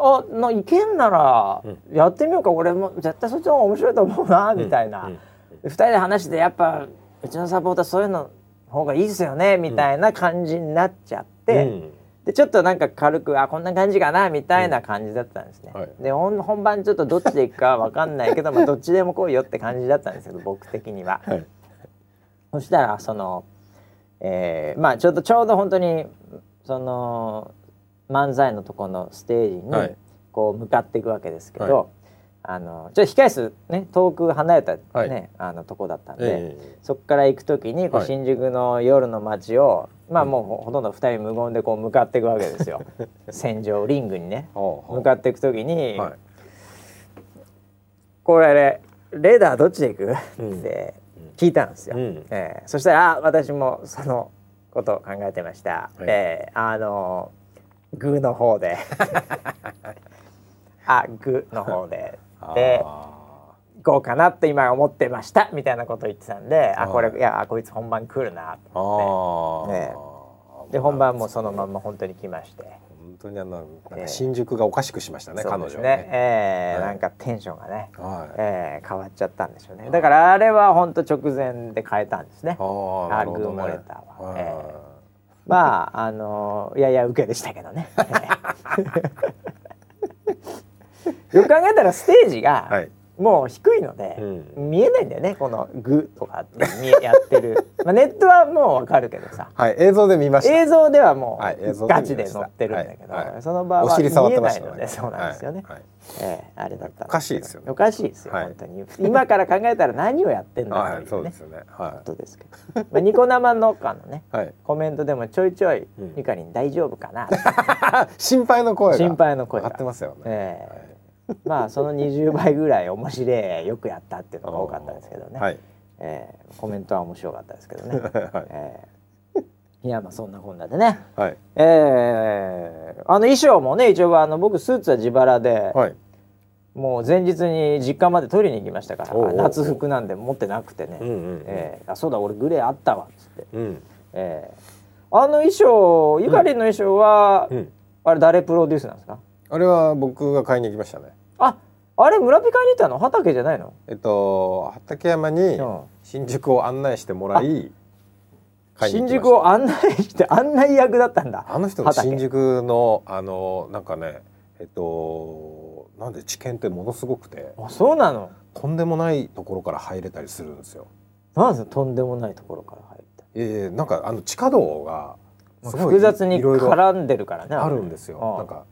あないけんならうん。やってみようか。俺も絶対そっちの方が面白いと思うなみたいな、うん。うん二人で話してやっぱうちのサポーターそういうの方がいいですよねみたいな感じになっちゃって、うん。でちょっとなんか軽くあこんな感じかなみたいな感じだったんですね。うんはい。で本本番ちょっとどっちでいくかわかんないけど、[laughs] まあ、どっちでも来いよって感じだったんですけど僕的には。はい。そしたらその、えーまあちょっとちょうど本当にその漫才のとこのステージにはい。こう向かっていくわけですけど、はい。あのちょっと控え室ね遠く離れたね、はい。あのとこだったんで、えそこから行く時にこうはい。新宿の夜の街を、まあもうほほとんど二人無言でこう向かっていくわけですよ。[laughs] 戦場リングにね。向かっていく時に、はい。これレーダーどっちで行く、うん。って聞いたんですよ、うん。えーそしたらあ私もそのことを考えてました、はい。えーあの [laughs] グーの方で。あグーの方で。であ行こうかなって今思ってました。みたいなことを言ってたんであはい。これいやあこいつ本番来るな。ーと思あー、ね。で本番もそのまんま本当に来まして、当にあのなんええ。か新宿がおかしくしましたね、そう彼女はですね。ええはい。なんかテンションがね、はい。ええ変わっちゃったんでしょうね。だからあれは本当直前で変えたんですね。ああ、ね。アーグモレターは。はい。えまああのいやいや受けでしたけどね。[laughs] [laughs] よく考えたらステージが、はい。もう低いので、う見えないんだよねこのグとかって見えやってる、[laughs] まあ、ネットはもうわかるけどさはい、映像で見ました。映像ではもう、はいガチで乗ってるんだけど、はいはいその場おは見えないので、ね。そうなんですよね、はいはいええあれだったんおかしいですよねおかしいですよ、はい本当に今から考えたら何をやってんだはい、というねそうですよね。こはとですけど、まあ、ニコ生農家のねい。[laughs] はい。コメントでもちょいちょいうん「ニカリン大丈夫かな? [laughs]」心配の声が。心配の声が上がってますよね。ええまあその20倍ぐらい面白いよくやったっていうのが多かったですけどね、はい。ええコメントは面白かったですけどね、[laughs] はい。ええいやまあそんなこんなでねはい。ええあの衣装もね一応あの僕スーツは自腹で、はい。もう前日に実家まで取りに行きましたから夏服なんで持ってなくてね、うんうんうんええあそうだ俺グレーあったわっつって、うん。ええあの衣装ゆかりんの衣装は、うん。あれ誰プロデュースなんですか？あれは僕が買いに行きましたね。ああれ村ピカにいたの？畑じゃないの、えっと畠山にうん。新宿を案内してもらい新宿を案内して案内役だったんだあの人新宿のあのなんかねえっとなんで知見ってものすごくてあそうなの？とんでもないところから入れたりするんですよ。なんですとんでもないところから入ったええなんかあの地下道が複雑に絡んでるからねあるんですよ。うなんか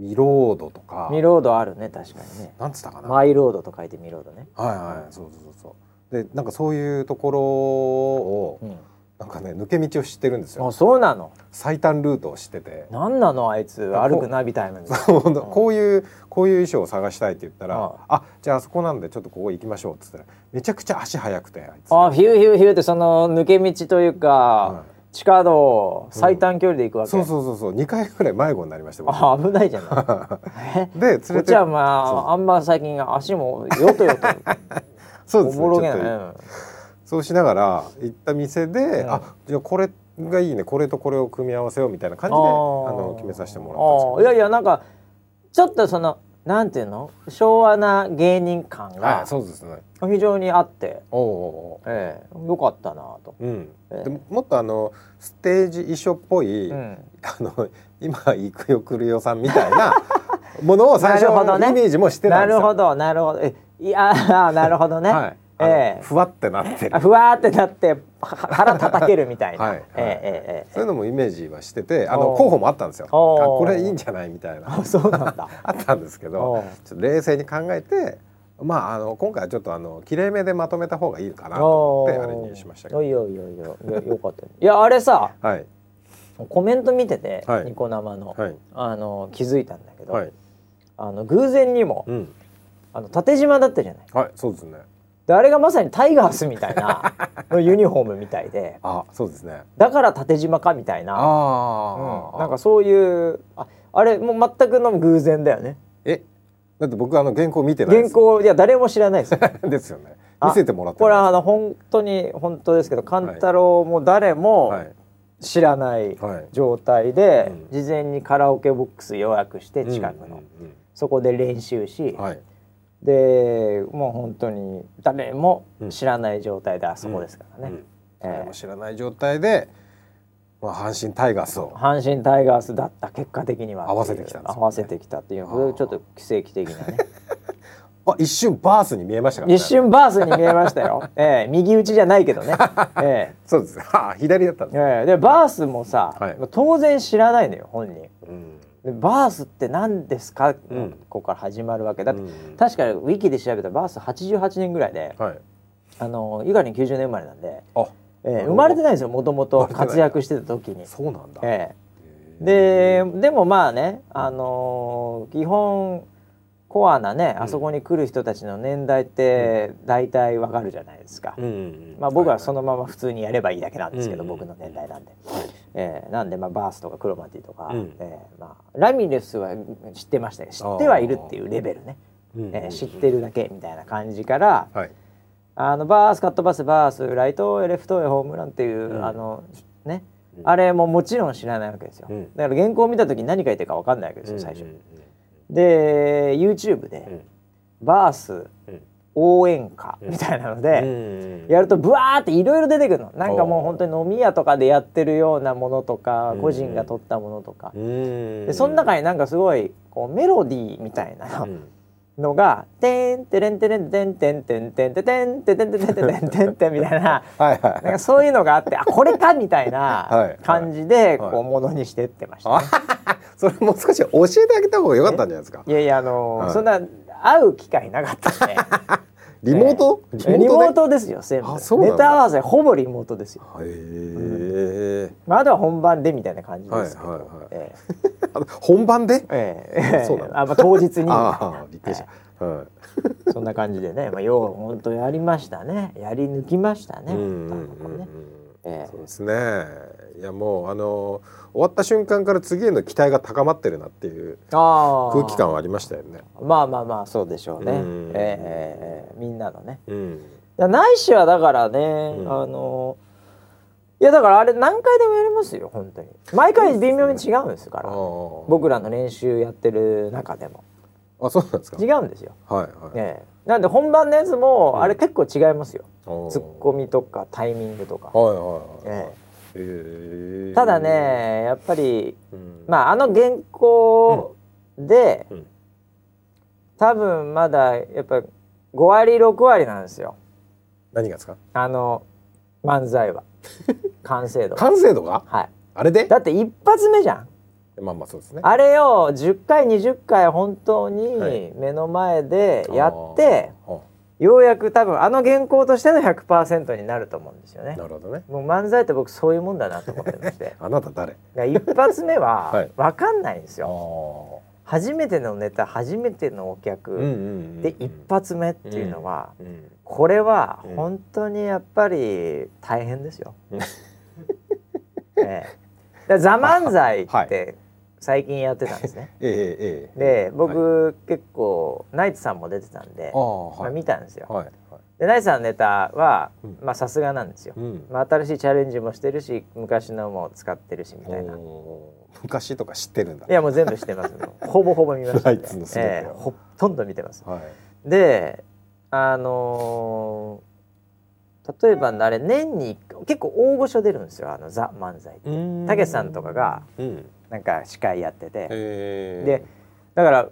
ミロードとかミロードあるね確かにねなんつったかな。マイロードと書いてミロードね、はいはいそうそうそうそう。でなんかそういうところをうん、なんかね抜け道を知ってるんですあよ。そうなの？最短ルートを知ってて。なんなのあいつ？歩くナビタイムこういうこういう衣装を探したいって言ったらあ「あじゃああそこなんでちょっとここ行きましょう」っつったらめちゃくちゃ足速くてあいつ。あフューフューフューってその抜け道というか、は地下道最短距離で行くわけ、そうそうそうそう。2回ぐらい迷子になりました僕。あ危ないじゃない。え [laughs] で連れてこっちはまああんま最近足もよとよと。[laughs] そうですおぼろげね。そうしながら行った店で、うん。あじゃあこれがいいね。これとこれを組み合わせようみたいな感じであの決めさせてもらったんですあー。いやいやなんかちょっとそのなんていうの？昭和な芸人感がい、そうですね。非常にあって、おええ。よかったなと。うん、ええ。でももっとあのステージ衣装っぽい、うん。あの今行くよ来るよさんみたいな [laughs] ものを最初のイメージもしてたんですよ。なるほどなるほど。えいやあなるほどね。はい。ええふわってなって。ふわーってなっては腹叩けるみたいな。はいはいえええええそういうのもイメージはしてて、あの候補もあったんですよ。これいいんじゃないみたいな。あそうなんだ。[laughs] あったんですけおどう、ちょっと冷静に考えて、まああの今回はちょっとあの綺麗めでまとめた方がいいかなと思ってあれにしましたけど。いやいやいやいやいや [laughs] よかった。いやあれさはいコメント見てて、はいニコ生の、はいあの気づいたんだけど、はい。あの偶然にも、うん。あの縦縞だったじゃない。はいそうですね。であれがまさにタイガースみたいな [laughs] のユニフォームみたいで。あそうですね。だから縦縞かみたいな、ああ、うん、なんかそういうああれもう全くの偶然だよね。え？だって僕あの原稿見てない原稿いや誰も知らないですよ。[laughs] ですよね。あ見せてもらってこれはあのの本当に本当ですけど勘太郎も誰もはい。知らないはい。状態で、うん。事前にカラオケボックス予約して近くの、うんうんそこで練習し、うんはいでもう本当に誰も知らない状態であそこですからね、誰も知らない状態で、まあ阪神タイガースを。阪神タイガースだった結果的には合わせてきたんですよね。合わせてきたっていうこれちょっと奇跡的なね。[laughs] あ一瞬バースに見えましたからね。一瞬バースに見えましたよ、[laughs] ええ右打ちじゃないけどね、えそうです。はあ左だったんです。えええ。でバースもさ、はい。当然知らないのよ本人。うんでバースって何ですか、うんここから始まるわけ。だって、うん。確かウィキで調べたらバース88年ぐらいではい。あのゆかりん90年生まれなんで、あええなるほど。生まれてないんですよもともと活躍してた時に。そうなんだ。ええ。へででもまあね、あのー基本コアなね、うん。あそこに来る人たちの年代って大体わかるじゃないですか。うんうんうん。まあ、僕はそのまま普通にやればいいだけなんですけど、うん僕の年代なんで、えーなんでまあバースとかクロマティとか、うん。えーまあ、ラミレスは知ってましたけど知ってはいるっていうレベルね、えー知ってるだけみたいな感じから、はい。あのバースカットパスバースライトへレフトへホームランっていう、うん。あのねあれももちろん知らないわけですよ、うん。だから原稿を見た時に何書いてるか分かんないわけですよ最初、うんで YouTube で、うん。バースうん応援歌みたいなので、うん。やるとブワーっていろいろ出てくるの。なんかもう本当に飲み屋とかでやってるようなものとか、うん。個人が撮ったものとか、うん。でその中になんかすごいこうメロディーみたいなうん。のが「てんてれんてれんてんてんてんてんてんてんてんてんてんてんてんてんてん」みたいなはいはいなんかそういうのがあってあこれかみたいはない感じではいこうものにしてってました、ねそれもう少し教えてあげた方が良かったんじゃないですかいやいやあのそんな会う機会なかったんで。[laughs] リモート、えリモーでトですよ全部。ネタ合わせほぼリモートですよ、へえ、まあ、あとは本番でみたいな感じですけど、はいはいはい。え [laughs] あ本番で？ええ。えそうあ、まあ、当日に。[laughs] ああびっくりした、はい。そんな感じでね、まあ、よう本当やりましたね。やり抜きましたね、うんうんうん本当にね。ええ。そうですねいやもうあの終わった瞬間から次への期待が高まってるなっていう空気感はありましたよね。まあまあまあそうでしょうね、うん。ええええみんなのね。うん。だないしはだからね、うん。あのいやだからあれ何回でもやりますよ本当に。毎回微妙に違うんですからあー。僕らの練習やってる中でも。あそうなんですか。違うんですよ、はいはい、ええ。なんで本番のやつもうんあれ結構違いますよ、おー。ツッコミとかタイミングとか、はいはいはいええ。ーただねやっぱりうん。まああの原稿で、うん。多分まだやっぱ5割6割なんですよ。何がですか？あの漫才は。[laughs] 完成度完成度が？はい。あれで？だって一発目じゃん。まあまあそうですね。あれを10回20回本当はい。に目の前でやって、あーようやく多分あの原稿としての100%になると思うんですよね。なるほどね。もう漫才って僕そういうもんだなと思ってまして。[laughs] あなた誰？一発目は [laughs] はい。分かんないんですあよ、ー。初めてのネタ初めてのお客、うんうんうんで一発目っていうのは、うんこれはうん。本当にやっぱり大変ですよ。う [laughs] んええ、だザ漫才はって最近やってたんですね。[laughs] ええええで僕、結構ナイツさんも出てたんではい。まあ、見たんですよ。はいはい。でナイツさんのネタはさすがなんですよ。うん。まあ、新しいチャレンジもしてるし昔のも使ってるしみたいな。昔とか知ってるんだ。やもう全部してます。[laughs] ほぼほぼ見ましたんでナイツの全てをええほとんど見てます。はい。であのー例えばあれ年に結構大御所出るんですよ。あの「ザ・漫才」って。たけしさんとかがうんなんか司会やってて。えー。でだから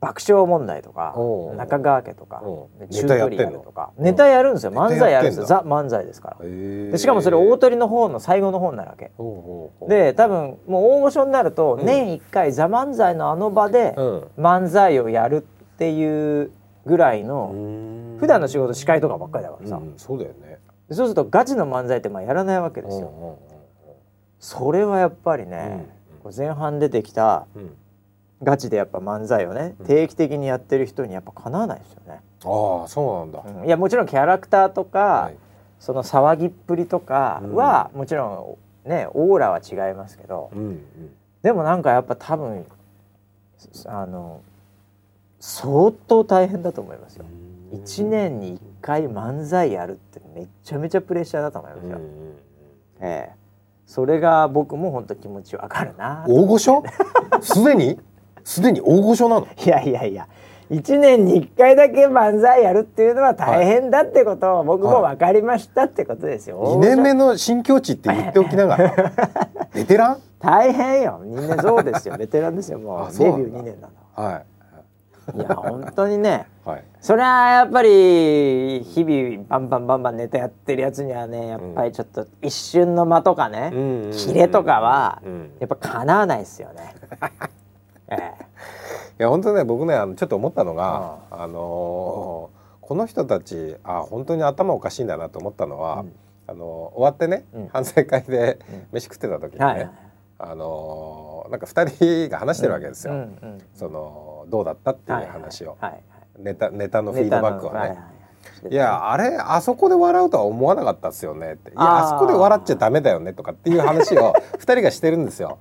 爆笑問題とか中川家とかチュートリアルとか。ネネタやるんですよ。漫才やるんですよ。ザ・漫才ですから。えー。でしかもそれ大鳥の方の最後の方になるわけ。で多分もう大御所になるとうん。年1回「ザ・漫才」のあの場でうん。漫才をやるっていうぐらいの普段の仕事司会とかばっかりだからさ、うんそうだよね。でそうするとガチの漫才ってまあやらないわけですよ。それはやっぱりね、前半出てきたうん。うんガチでやっぱ漫才をねうん。定期的にやってる人にやっぱかなわないですよね。ああそうなんだ。うん。いやもちろんキャラクターとか、はい。その騒ぎっぷりとかは、もちろんねオーラは違いますけど、うんうん。でもなんかやっぱ多分あの相当大変だと思いますよ。1年に1回漫才やるってめちゃめちゃプレッシャーだと思いますよ。うんうん。ええ、それが僕も本当気持ちわかるな。大御所？すでに？すでに大御所なの？[laughs] いやいやいや、1年に1回だけ漫才やるっていうのは大変だってことを僕も分かりましたってことですよ。2年目の新境地って言っておきながらベテラン？大変よ。みんなそうですよ。ベテランですよ。もうデビュー2年なんだ。はいいや本当にね。はい。それはやっぱり日々バンバンバンバンネタやってるやつにはねやっぱりちょっと一瞬の間とかね、うんキレとかはうん。やっぱかなわないですよね。え [laughs] えいや本当ね僕ねあのちょっと思ったのが、あのーこの人たちあ本当に頭おかしいんだなと思ったのは、うん。あの終わってね、うん。反省会でうん。飯食ってた時にね、はいはい。あのーなんか2人が話してるわけですよ、うんうんそのどうだったっていう話を、はいはいネタネタのフィードバックをね。いはいい。やあれあそこで笑うとは思わなかったっすよねって。いやあそこで笑っちゃダメだよねとかっていう話を二人がしてるんですよ。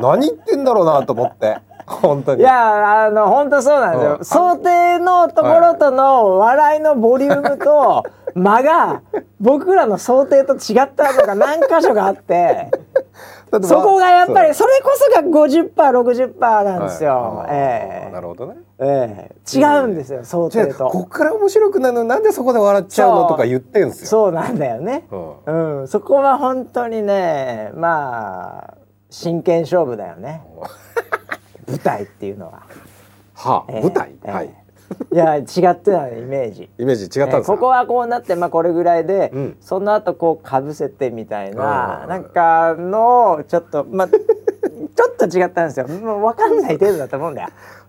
何言ってんだろうなと思って。本当に。いやあの本当そうなんですよ、うん。想定のところとの笑いのボリュームと [laughs] 間が僕らの想定と違ったのが何箇所かあって。そこがやっぱりそそれこそが 50%60% なんですよ、はいええ。なるほどねええ。違うんですよ想じゃあ定と。こっから面白くなるのなんでそこで笑っちゃうのとか言ってんすよ。そうなんだよね。うん。うん。そこは本当にねまあ真剣勝負だよね。[laughs] 舞台っていうのは、はあ、ええ。舞台、ええ。はい。いや違ってたねイメージ。イメージ違ったんですか、えーここはこうなってまあこれぐらいで、うん。その後こうかぶせてみたいななんかのちょっとまあ [laughs] ちょっと違ったんですよ。もう分かんない程度だと思うんだよ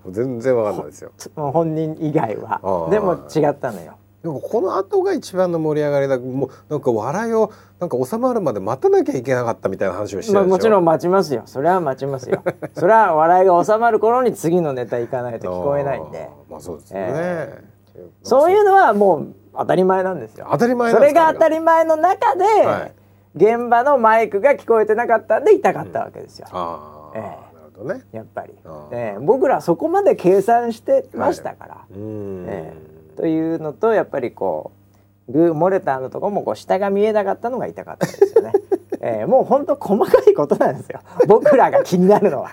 全然わかんないですよ。もう [laughs] 本人以外あはーでも違ったのよ。でもこの後が一番の盛り上がりだ。もうなんか笑いをなんか収まるまで待たなきゃいけなかったみたいな話をしてまあ、るでしょ、もちろん待ちますよ。それは待ちますよ。それは笑いが収まる頃に次のネタ行かないと聞こえないんで。あーまあそうですよね、えそういうのはもう当たり前なんですよ。当たり前なそれが当たり前の中で、はい。現場のマイクが聞こえてなかったんで痛かったわけですよ、ああ、ええ。なるほどねやっぱりええ僕らそこまで計算してましたから、うーん、ええというのとやっぱりこうグーモレターのとこもこう下が見えなかったのが痛かったですよね。[laughs] ええもう本当細かいことなんですよ。僕らが気になるのは。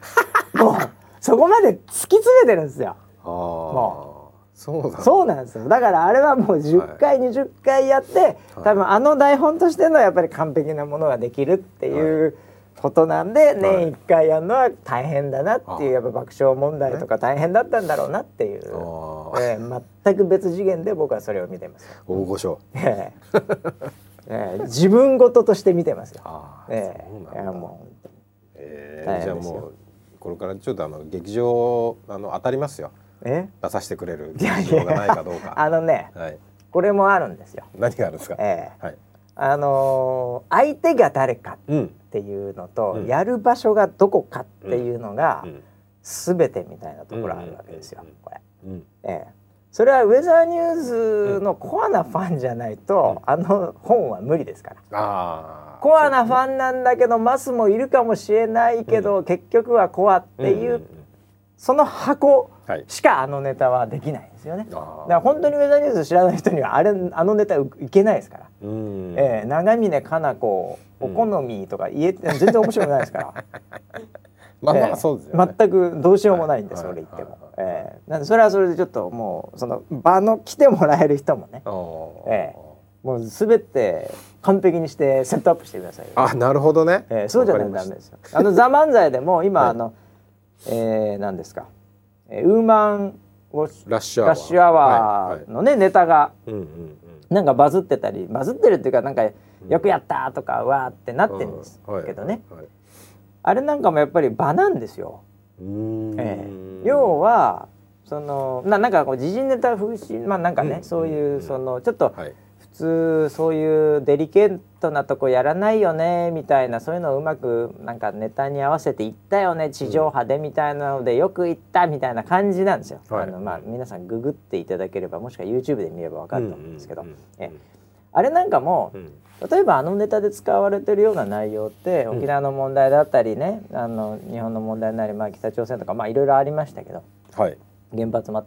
もうそこまで突き詰めてるんですよ。もそうなんだそうなんですよ。だからあれはもう10回、20回やって多分あの台本としてのやっぱり完璧なものができるっていう。ことなんで年1回やるのは大変だなっていうやっぱ爆笑問題とか大変だったんだろうなっていう、ええ全く別次元で僕はそれを見てますよ。大御所。ええ。ええ自分事として見てますよ。えそうなんだ。えいやもうえー、じゃあもうこれからちょっとあの劇場あの当たりますよ。え？出させてくれる劇場がないかどうか。あのねはい。これもあるんですよ。何があるんですか、ええ。はい。あのー相手が誰か。うんっていうのと、うん。やる場所がどこかっていうのが、うん。全てみたいなところあるわけですよ。うんこれ、うん。ええ。それはウェザーニュースのコアなファンじゃないと、あの本は無理ですから。コアなファンなんだけどマスもいるかもしれないけど、結局はコアっていう、その箱はい。しかあのネタはできない。んですよね。だから本当にウェザーニュース知らない人にはあれあのネタいけないですから。うんええ長峰かな子お好みとか言えて全然面白くないですから。[laughs] まあまええあそうですよね、全くどうしようもないんで、はいそれ言っても。はいええなんでそれはそれでちょっともうその場の来てもらえる人もね、ええもうすべて完璧にしてセットアップしてくださいよ。あなるほどね、ええそうじゃないとダメですよ。あのザ漫才でも今、は [laughs] いあの、えー、何ですか、えー、ウーマンラッシュアワー。ラッシュアワーのね、ネタがはいはい、うんうん。なんかバズってたりバズってるっていうかなんかよくやったとかわーってなってるんですうん。けどね、はい。はいあれなんかもやっぱり場なんですよ。うーん。ええ。要はそのななんかこう時事ネタ風刺まあなんかね、うん。そういうそのちょっとはい。普通そういうデリケートなとこやらないよねみたいなそういうのをうまくなんかネタに合わせていったよね地上波でみたいなのでよくいったみたいな感じなんですよ。はい。あのまあ皆さんググっていただければもしくは YouTube で見ればわかると思うんですけど、うんうんえあれなんかもうん。例えばあのネタで使われてるような内容ってうん。沖縄の問題だったりね、あの日本の問題なり、まあ、北朝鮮とかまあいろいろありましたけど。はい。原発も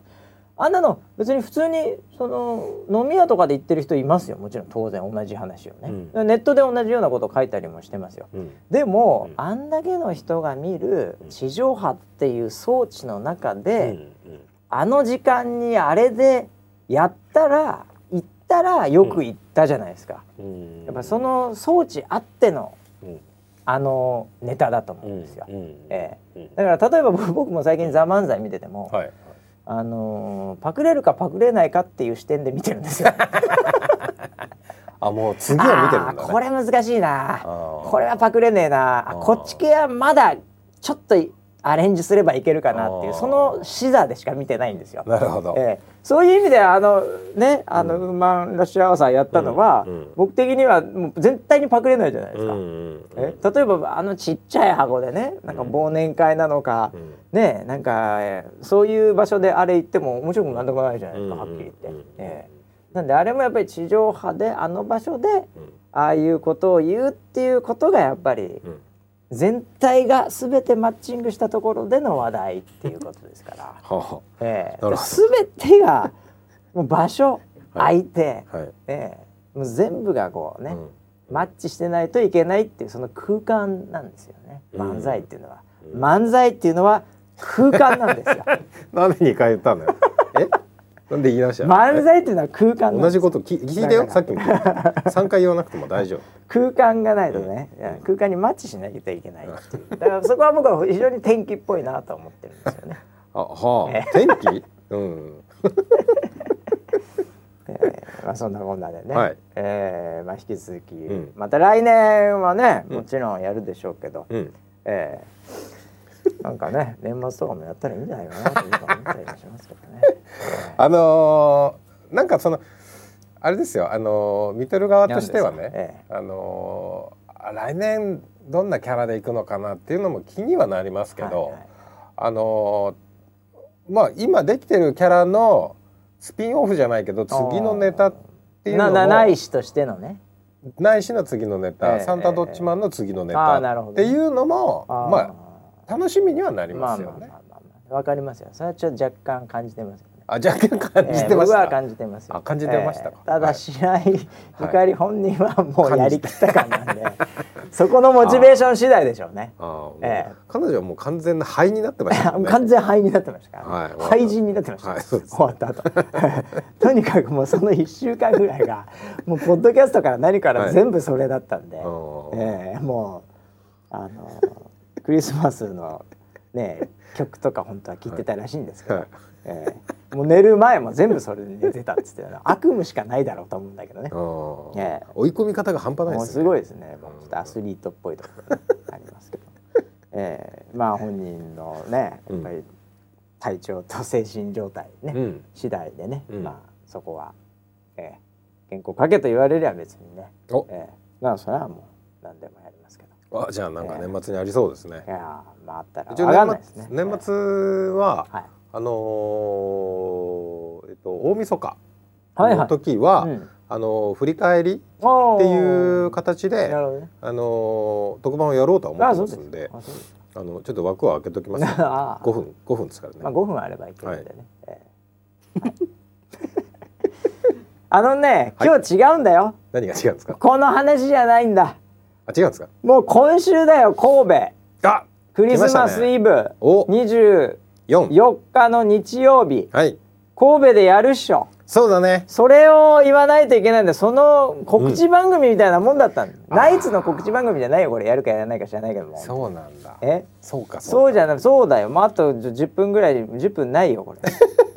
ああんなの別に普通にその飲み屋とかで言ってる人いますよ。もちろん当然同じ話をね、ネットで同じようなこと書いたりもしてますよ。うん。でも、うん。あんだけの人が見る地上波っていう装置の中で、うんあの時間にあれでやったら行ったらよく行ったじゃないですか、うん。やっぱその装置あってのうん。あのネタだと思うんですよ、うんえうん。だから例えば僕僕も最近「ザ漫才見てても、はいあのーパクれるかパクれないかっていう視点で見てるんですよ。[laughs] あもう次は見てるんだね。これ難しいな。これはパクれねえな。こっち系はまだちょっとアレンジすればいけるかなっていうその視座でしか見てないんですよ。なるほど、ええ。そういう意味であのねあの、ウーマンラッシュアワーさんやったのは、うんうん。僕的にはもう絶対にパクれないじゃないですか。うんうんえ例えばあのちっちゃい箱でねなんか忘年会なのか、うん。ねなんか、えーそういう場所であれ行っても面白くもなんでもないじゃないですか、うんはっきり言って、うんうんええ。なんであれもやっぱり地上波であの場所でうん。ああいうことを言うっていうことがやっぱりうん全体が全てマッチングしたところでの話題っていうことですから、[laughs] はえ全てがもう場所はい相手、あはい。ええ。もう全部がこうね、うん。マッチしてないといけないっていうその空間なんですよね。うん。漫才っていうのは、うん漫才っていうのは空間なんですよ。なんで2回言ったのよ。えなんで言い直した？の漫才っていうのは空間同じこと聞聞いてよ。さっきも。聞いた3回言わなくても大丈夫。空間がないとね、空間にマッチしないといけないっていう。だからそこは僕は非常に天気っぽいなと思ってるんですよね。あはえあ天気？うん。[laughs] えーまあそんなこんなでね、はい。えーまあ引き続き、ん。また来年はねうん。もちろんやるでしょうけど、うん。えーなんかね年末とかもやったらいいんじゃないかなと思ったりもしますけどね。[laughs] あのーなんかそのあれですよあのー見てる側としてはねかえあのーあ来年どんなキャラでいくのかなっていうのも気にはなりますけど、はいはい。あのーまあ今できてるキャラのスピンオフじゃないけど次のネタっていうのもないしとしてのね。ないしの次のネタ、ええサンタドッチマンの次のネタっていうのもまあ楽しみにはなりますよね。まあまあまあまあわかりますよ。それはちょっと若干感じてます。あ若干感じてました。えー僕は感じてますよ。あ感じてましたかえーただはい白井ゆかり本人はもうやりきった感なんで、そこのモチベーション次第でしょうね。あええ彼女はもう完全な灰になってました。[laughs] 完全灰になってましたから、はい廃人になってました、終わった後 [laughs] とにかくもうその1週間ぐらいが [laughs] もうポッドキャストから何からはい全部それだったんで、ーええもうあのクリスマスのね [laughs] 曲とか本当は聴いてたらしいんですけど、はい。ええ。もう寝る前も全部それで寝てたっつって悪夢しかないだろうと思うんだけどね。ええ。追い込み方が半端ないですね。すごいですね。もうちょっとアスリートっぽいところがありますけど。[laughs] ええ。まあ本人のね、やっぱり体調と精神状態ね、うん。次第でね、うん。まあそこは、ええ。健康かけと言われりゃ別にね、お。ええ。まあそれはもう何でもや。あじゃあなんか年末にありそうですね。い。やーまああったら一応わかんないですね。年末は、はい。あのーえっと大晦日はいはい。の時は、うん。あのー振り返りっていう形で、ね。あのー特番をやろうとは思ってますんであのちょっと枠は開けときます、[laughs] ね、あー5分5分ですからね、まあ5分あればいけるんでね。ええ。はい。[laughs] あのね、今日違うんだよ。何が違うんですか？この話じゃないんだ。あ違うんですか？もう今週だよ、神戸。あクリスマスイブ、お24 4日の日曜日、はい。神戸でやるっしょ。そうだねそれを言わないといけないんだ。その告知番組みたいなもんだったんだ。ナイツの告知番組じゃないよ、これ。やるかやらないか知らないけども。そうなんだえ？そうかそうじゃない、そうだよ。もうあと10分ぐらい、10分ないよ、これ。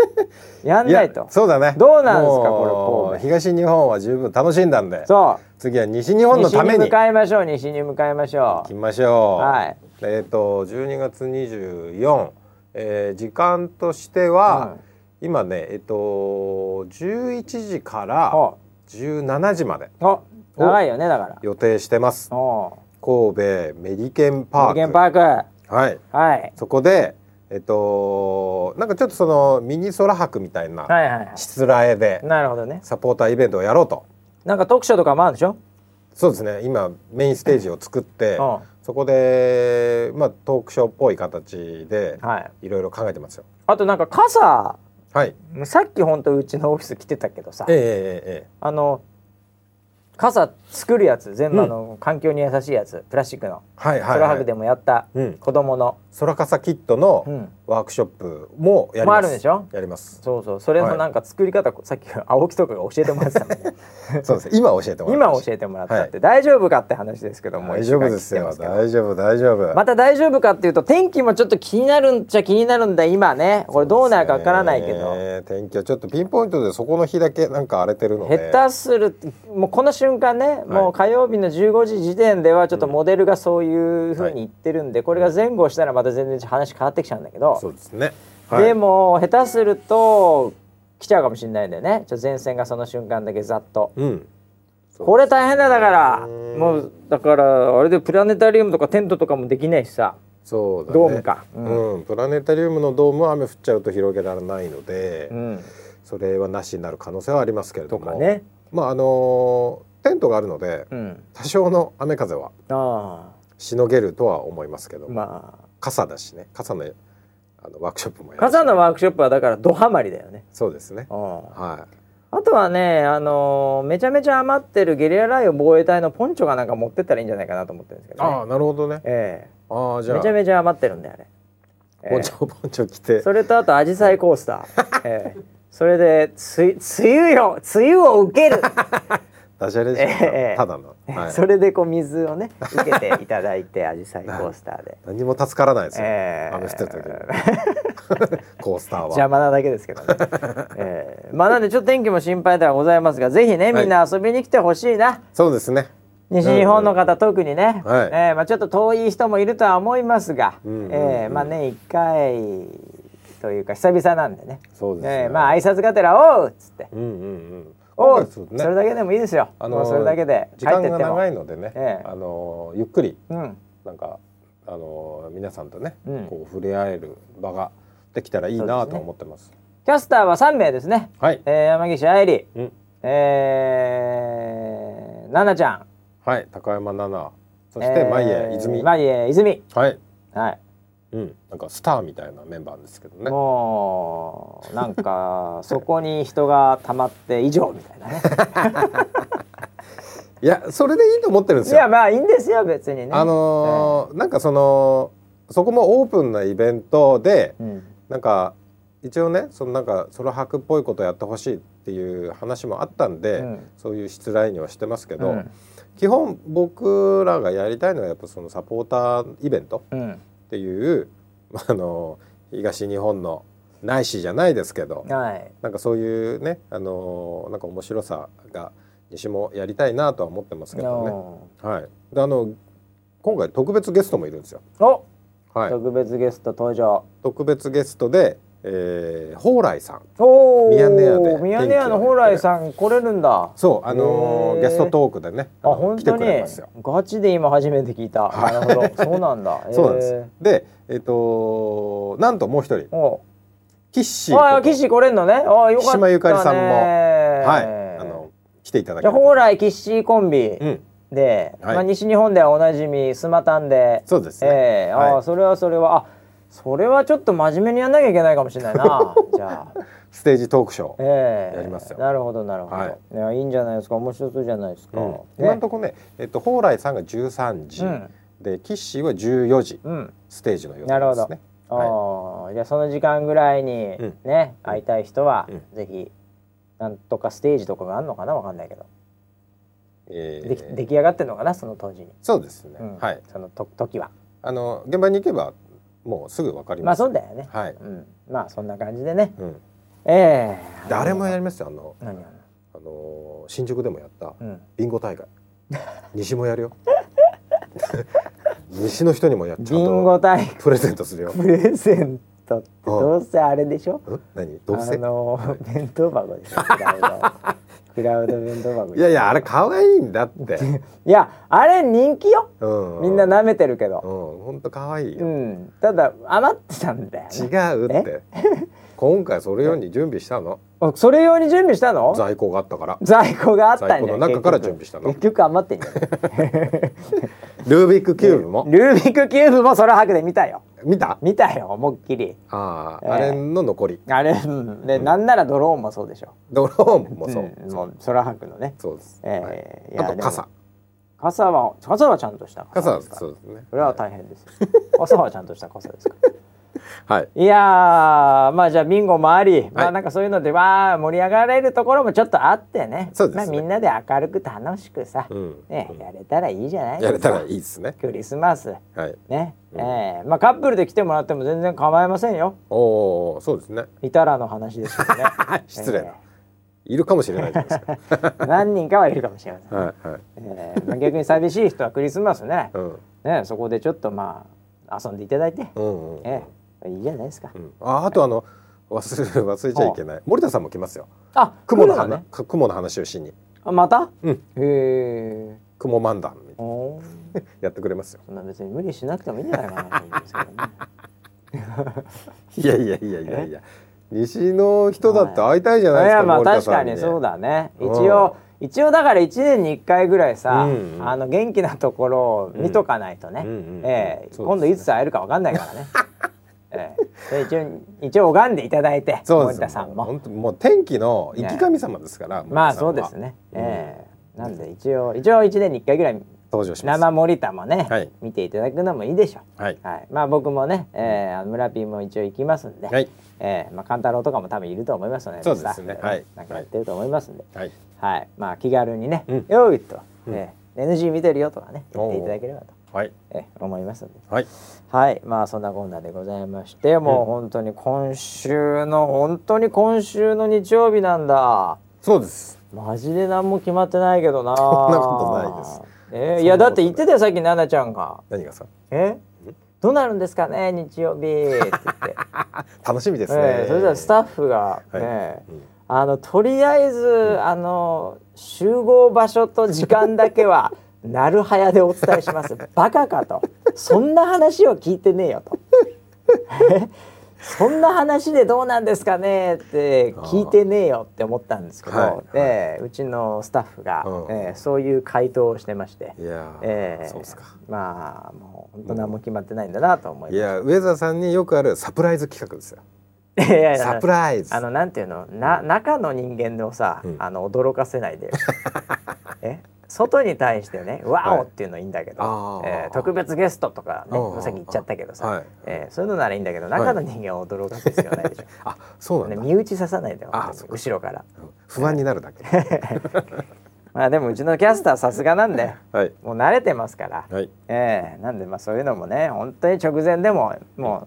[laughs] やんないと。そうだねどうなんですかこれ東日本は十分楽しんだんでそ次は西日う。本のために西に向かいましょう、西に向かいましょ行きましょうはいえっ、と12月24、えー時間としては、今ねえっ、と11時かう。らお17時までお長いよね、だから。予定してますお神戸メリケンパーク無限パーク。はいはい。そこでえっ、となんかちょっとそのミニ空博みたいなしつらえでい。なるほどね。サポーターイベントをやろうとなんか特賞とかもあるんでしょそうですね今メインステージを作ってうんそこでまあトークショーっぽい形ではい。いろいろ考えてますよあとなんか傘、はい。さっき本当うちのオフィス来てたけどさ。ええ、えええあの、傘作るやつ、全部あの、環境に優しいやつ、プラスチックの。えはいはい、はでもやったうん。子供の。空傘キットのうん。ワークショップもやります、もあるんでしょ？やります。そうそう。それのなんか作り方、さっき青木とかが教えてもらってたの。ね。[laughs] そうです。今教えてもらい今ました教えてもらったって、大丈夫かって話ですけども。大丈夫ですよ。大丈夫大丈夫。また大丈夫かっていうと天気もちょっと気になるんじゃ気になるんだ今ね。これどうなるかわからないけど、ね。天気はちょっとピンポイントでそこの日だけなんか荒れてるので。下手するもうこの瞬間ね、もう火曜日の15時時点ではちょっとモデルがそういうふうに言ってるんで、これが前後したらまた全然話変わってきちゃうんだけど、そうですね、でも下手すると来ちゃうかもしれないんだよね。ちょっと前線がその瞬間だけざっと。うん。これ大変だだから。うんもうだからあれでプラネタリウムとかテントとかもできないしさ。そうだね。ドームか。ううん。ん、プラネタリウムのドームは雨降っちゃうと広げられないので、うん、それはなしになる可能性はありますけれども。とかね。まああのテントがあるのでうん、多少の雨風はあしのげるとは思いますけど、あまあ。傘だしね。傘のあのワークショップもやるし。傘のワークショップはだからドハマりだよね。そうですね。うんはあとはね、あのーめちゃめちゃ余ってるゲリラ雷雨防衛隊のポンチョがなんか持ってったらいいんじゃないかなと思ってるんですけどね。ああなるほどね。えああじゃめちゃめちゃ余ってるんであれ。ええ。ポンチョポンチョ着て。それとあとアジサイコースター。ええ。それでつ梅雨よ梅雨を受ける。ダジャレでしょ、ええ。ただの、はい、それでこう水をね [laughs] 受けていただいてアジサイコースターで。何も助からないですよ、ええ。雨降ってる時に。[laughs] コースターは。邪魔なだけですけどね。ええ。まあなんでちょっと天気も心配ではございますが、ぜひねみんな遊びに来てほしいな。そうですね。西日本の方、特にね、はい。えーまあ、ちょっと遠い人もいるとは思いますが、うんうんうん。えーまあ年1回というか久々なんでね。そうですね。えーまあ挨拶がてら「おう!」っつって。うんうんうん「おう!」今回そうねそれだけでもいいですよ、あのそれだけで時間が長いのでね、ええ。あのゆっくりうん、なんかあの皆さんとね、うん。こう触れ合える場ができたらいいなと思ってます。キャスターは3名ですね、はい、えー山岸愛理、うん、えー、奈々ちゃん。はい、高山奈々、そして舞江泉、まえ泉。はい、はいうん、なんかスターみたいなメンバーですけどね。もうなんかそこに人がたまって以上みたいなね。[laughs] いや、それでいいと思ってるんでいすよ。やまあいいんですよ別にね。あのーなんかそのそこもオープンなイベントで、うん。なんか一応ねそのなんかソロ博っぽいことやってほしいっていう話もあったんで、うん。そういう失礼にはしてますけど、うん。基本僕らがやりたいのはやっぱそのサポーターイベント。うんっていうあの東日本のないしじゃないですけどはい。なんかそういうねあのなんか面白さが西もやりたいなとは思ってますけどね。はい、であの今回特別ゲストもいるんですよ。お、はい、特別ゲスト登場。特別ゲストで、えー、蓬莱さん。おミヤネ屋でミヤネ屋の蓬莱さん来れるんだ。そうあのーゲストトークでねあ本当に？ガチで今初めて聞いた、はい。なるほど。そうなんだ。[laughs] そうなんです。でえっ、となんともう一人。おキッシーこと。あ岸来れんのね。あよかったね。島ゆかりさんもははい。あの来ていただきじゃあ蓬莱岸コンビうん。で、はい。まあ、西日本ではおなじみスマタンで。そうですね。ええあはい。あそれはそれはあそれはちょっと真面目にやんなきゃいけないかもしれないな。[laughs] じゃあ。ステージトークショー。ええ。やりますよ。なるほどなるほど、はい。い、やいいんじゃないですか。面白そうじゃないですか、うん。ね。今のところね、えっと蓬莱さんが13時、うん。でキッシーは14時。うん。ステージの予なるほど。定ですね。ああじゃあその時間ぐらいにうん。ね、会いたい人は、うぜひなんとかステージとかがあるのかなわかんないけど、えー。でき出来上がってるのかなその当時に、そうですね。うん。はい。そのと時は。あの現場に行けばもうすぐわかりまあます。そうだよね、はい。うん、まあそんな感じでねうん。ええ誰もやりますよあの何やるあの新宿でもやったのうんビンゴ大会。[laughs] 西もやるよ。[laughs] 西の人にもやっちゃビんンゴ大会とプレゼントするよ。プレゼントってどうせあれでしょ？うん？何？どうせ？あ？の弁当箱でしょ [laughs] クラウドいやいやあれ可愛いんだって。[laughs] いやあれ人気ようん。みんな舐めてるけどうん本当可愛いうよ。んただ余ってたんだよ違ねうって。[laughs] 今回それ用に準備したの？あそれ用に準備したの？在庫があったから。在庫があったんじゃ在庫の中から準備したの。結局余ってんじゃないルービックキューブも？[laughs] ルービックキューブも空白で見たよ。見た？見たよ思いっきり。ええあああれの残り。あれうん。で、なんならドローンもそうでしょ。ドローンもそう。んもう空白のね。そうです。ええい。やでもはいあと傘。傘は傘はちゃんとした。傘はですか？らそうですね。それは大変です。よ傘はちゃんとした傘ですか？はい。いやーまあじゃあビンゴもあり、まあはい。なんかそういうのでわー盛り上がれるところもちょっとあってね。そうですね。まあ、みんなで明るく楽しくさ、うん。ねやれたらいいじゃないですか。やれたらいいですね。クリスマス。はい。ね、うん。ええまあカップルで来てもらっても全然構いませんよ。おお、そうですね。いたらの話ですけどね。[laughs] 失礼な。えいるかもしれないじゃないですか。え [laughs] 何人かはいるかもしれません、はいはい。ええまあ、逆に寂しい人はクリスマスね。うん。ねそこでちょっとまあ遊んでいただいて、うんうん。ええいいじゃないですか、うんああとあの忘れ [laughs] 忘れちゃいけない。森田さんも来ますよ。あ雲のねか雲の話をしに。あまた？うん。へえ雲漫談 [laughs] やってくれますよ。そんな別に無理しなくてもいいんじゃないかなと思うんですけどね。[laughs] いやいやいやいやいや。西の人だって会いたいじゃないですか。いやまあ確かにそう。だね。一うん応一応だから一年に一回ぐらいさ、うんうんあの元気なところを見とかないとね。うんうんうんええそうですね今度いつ会えるかわかんないからね。ええ、一応一応拝んでいただいて森田さんも。本当もう天気の生き神様ですから、まあそうですね、ええ。なんで一応一応一年に一回ぐらい登場します。生森田もね、はい。見ていただくのもいいでしょう。はい。はい、まあ僕もね、え村ピーも一応行きますんで、はい。えーまあ勘太郎とかも多分いると思いますので、そうですね。はい。なんかやってると思いますんで、はい。はい、まあ気軽にね、うん。よいと、ー NG 見てるよとかね言っていただければと、はい。えー思いますんで。はい。はい、まあそんなこんなでございまして、もう本当に今週の本当に今週の日曜日なんだ。そうです。マジで何も決まってないけどな。そんなことないです。えーい。やだって言ってたよさっき奈々ちゃんが。何がさ？え？どうなるんですかね日曜日。って言って、[laughs] 楽しみですね、えーそれじゃスタッフが、はい。ねうん。あのとりあえず、あの集合場所と時間だけはなるはやでお伝えします。[laughs] バカかと。そんな話を聞いてねえよと。え？そんな話でどうなんですかね？って聞いてねえよって思ったんですけど、はいはい。でうちのスタッフが、うん。えーそういう回答をしてまして。いやー、えーそうですか。まあもう本当何も決まってないんだなと思います。いや上澤さんによくあるサプライズ企画ですよ。いやいやサプライズ。あのなんていうの？な中の人間をさ、うん。あの驚かせないでよ。[laughs] え？外に対してね「ワオ!」っていうのいいんだけど、えー特別ゲストとかねさっき言っちゃったけどさ、はい。えーそういうのならいいんだけど中の人間を驚かせる必要ないでしょ、あそうね、だ、身内刺さないで後ろから。不安になるだけ。[laughs] まあでもうちのキャスターさすがなんではい。もう慣れてますから、はい。ええなんでまあそういうのもね本当に直前でもも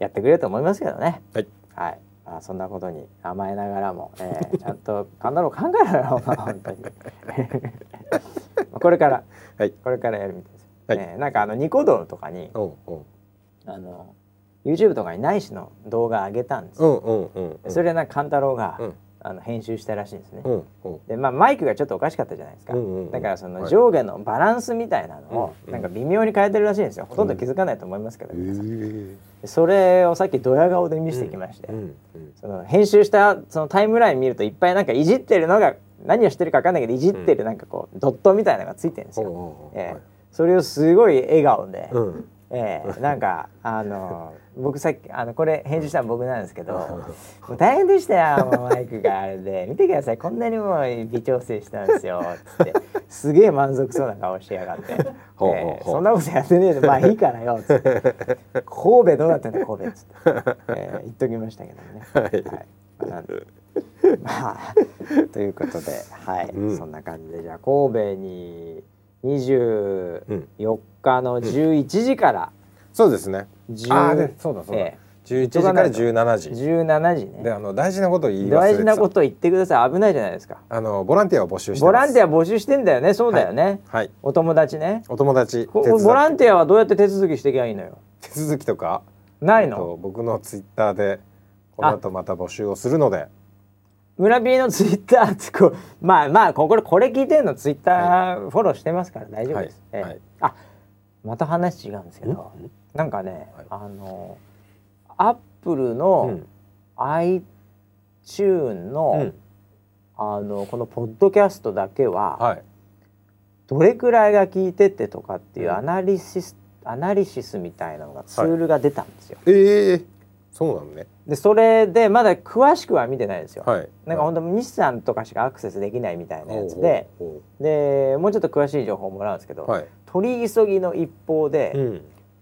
うやってくれると思いますけどね。はい。はい、まあ、そんなことに甘えながらも、ええちゃんと勘だろう考えろよまあ [laughs] 本当に。[laughs] これから。はい。これからやるみたいです、はい。ええなんかあのニコ動とかにあの YouTube とかにないしの動画上げたんですよ、うんうんうんうん。それでなんか勘太郎が、うんあの編集したらしいんですね、でまあマイクがちょっとおかしかったじゃないですか、だからそのはい。上下のバランスみたいなのをうんなんか微妙に変えてるらしいんですよ。ほとんど気づかないと思いますけど、それをさっきドヤ顔で見せてきまして、その編集したそのタイムライン見るといっぱいなんかいじってるのが何をしてるか分かんないけどいじってるなんかこうドットみたいなのがついてるんですよ、ええ。はいそれをすごい笑顔で、うえ。なんかあの [laughs] 僕さっきあのこれ編集したの僕なんですけどもう大変でしたよもうマイクが。あれで見てくださいこんなにも微調整したんですよつって。[laughs] すげえ満足そうな顔してやがって「ほうほうほう。ええそんなことやってねえでまあいいからよ」つって「神戸どうなってんだ神戸」っつって、ええ言っときましたけどもね。はい。まあなんでまあということではい、うん。そんな感じでじゃあ神戸に24日の11時から。そうですね。10あーでそうだそうだ。え11時から17え時17時。でね。あの大事なこと言い大事なこと言ってください。危ないじゃないですか。あのボランティアを募集してボランティア募集してんだよねそうだよね、はい。お友達ね。お友達ボランティアはどうやって手続きしていけばいいのよ？手続きとかないの？えっと僕のツイッターでこの後また募集をするので。村 P のツイッターってこう [laughs] まあまあこここれ聞いてんの？ツイッターフォローしてますから大丈夫です、ええはい。はいあまた話違うんですけど。ん？なんかね、はい。あのアップルうのん。iTune の、うん。あのこのポッドキャストだけは、はい。どれくらいが聞いてってとかっていううん。アナリシス、アナリシスみたいなのがツールが出たんですよ。ええ。そうなのね。でそれでまだ詳しくは見てないんですよ。はい。なんか本当日産とかしかアクセスできないみたいなやつででもうちょっと詳しい情報をもらうんですけど、取り急ぎの一方で、うん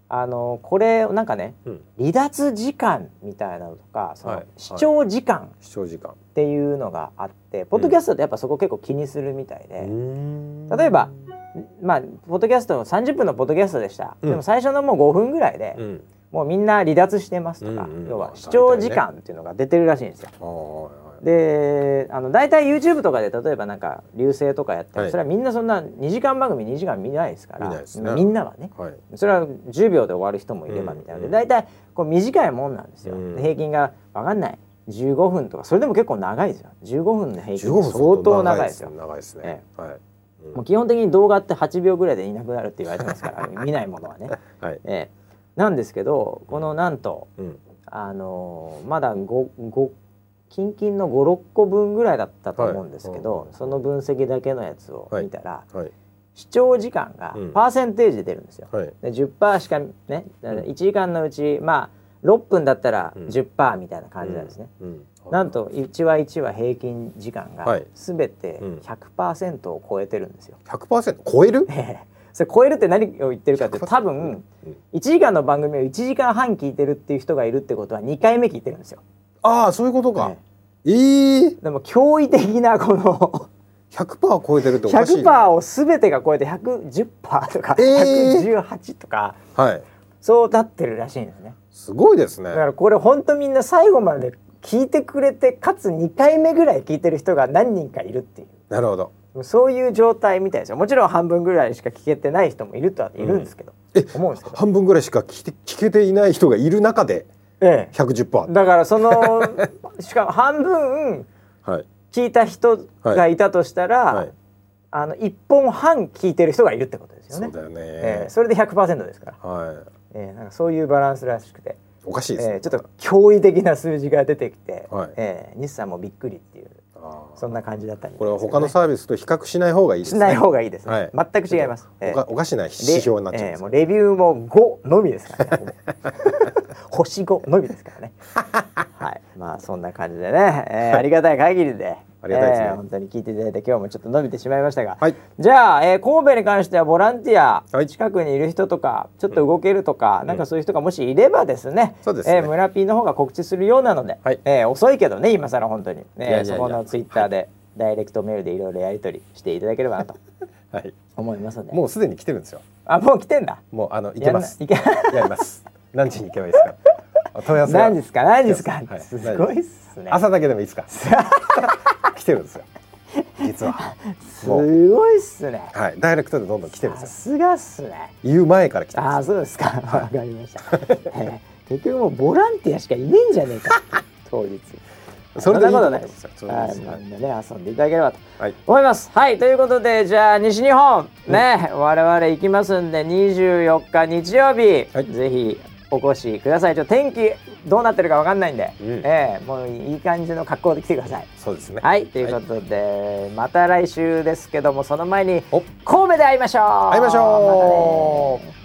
あのこれなんかねうん。離脱時間みたいなのとかそはいの視聴時間っていうのがあって、ポッドキャストってやっぱそこ結構気にするみたいで、例例えばまあポッドキャスト30分のポッドキャストでした、うん。でも最初のもう5分ぐらいで、うん。もうみんな離脱してますとか、うんうん要はまあ視聴時間っていうのが出てるらしいんですよ。であの大体 YouTube とかで例えばなんか流星とかやっても、はい。それはみんなそんな2時間番組2時間見ないですから。ね。みんなはね。はい。それは10秒で終わる人もいればうんみたいな。ので、うん。大体こう短いもんなんですよ、うん。で平均が分かんない。15分とか。それでも結構長いですよ。15分の平均15分相当長いですよ。長いですね。えはい。うん。もう基本的に動画って8秒ぐらいでいなくなるって言われてますから [laughs] 見ないものはね、はい。ええ。なんですけどこのなんとうん。あのーまだ 5, 5近々の56個分ぐらいだったと思うんですけど、はい。その分析だけのやつを見たら、はい。視聴時間がうん。パーセンテージで出るんですよ。はい。で10%しかね1時間のうちまあ6分だったらうん。10%みたいな感じなんですね、うん。なんと1話1話平均時間がはい。全てうん。100%を超えてるんですよ。100%超える？[laughs] それ超えるって何を言ってるかって多分うん。1時間の番組を1時間半聞いてるっていう人がいるってことは2回目聞いてるんですよ。ああそういうことか。ねええでも驚異的なこの [laughs] 100%超えてるっておかしいな100%を全てが超えて110%とかえー。118とかはい。そうなってるらしいんですね。すごいですね。だからこれ本当みんな最後まで聞いてくれてかつ2回目ぐらい聞いてる人が何人かいるっていう。なるほど。そういう状態みたいですよ。もちろん半分ぐらいしか聞けてない人もいるとはいるんですけど、え思うんですけど、半分ぐらいしか聞いて聞けていない人がいる中でええ、110%だからその [laughs] しかも半分はい。聞いた人がいたとしたら、はい。あの1本半聞いてる人がいるってことですよね。そうだよね、ええ。それで100%ですから、はい。ええ。なんかそういうバランスらしくて、おかしいですね、ええ。ちょっと驚異的な数字が出てきて、はい。ええ。日産もびっくりっていうあー。そんな感じだったり、これは他のサービスと比較しない方がいいですね。しない方がいいですね、はい。全く違います。おかおかしな指標になっちゃうええ。もうレビューも5のみですから。ね [laughs] 星5のみですからね。[laughs] はい。まあそんな感じでね、えーありがたい限りで。ありがたいですね。えー本当に聞いていただいて今日もちょっと伸びてしまいましたが、はい。じゃあ、えー神戸に関してはボランティア、はい。近くにいる人とかちょっと動けるとか、なんかそういう人がもしいればですね,、そうですね。えー村 P の方が告知するようなので、はい。えー遅いけどね今更本当に、ね、いやいやそこのツイッターで、ダイレクトメールでいろいろやり取りしていただければなと [laughs] はい。思いますので。もうすでに来てるんですよ。あもう来てんだ。もうあの行けます。やります何時に行けばいいですか？お [laughs] 問い合わせは。何ですか？何ですか、はい。すごいっすね。朝だけでもいいですか？[laughs] 来てるんですよ。実は。すごいっすね。はい。ダイレクトでどんどん来てるんさですよ。すがっすね。言う前から来てるんああそうですか。わかりました、えー結局もうボランティアしかいねえんじゃねえか。当日。そんなことないです。よはい、ですまあみんなね遊んでいただければとはい。思います。はい。ということでじゃあ西日本。ね、我々行きますんで24日日曜日、はい。ぜひお越しください。ちょっと天気どうなってるかわかんないんで、うん。えーもういい感じの格好で来てください。そうですね。はい、ということで、また来週ですけども、その前にお。神戸で会いましょう。会いましょう。ま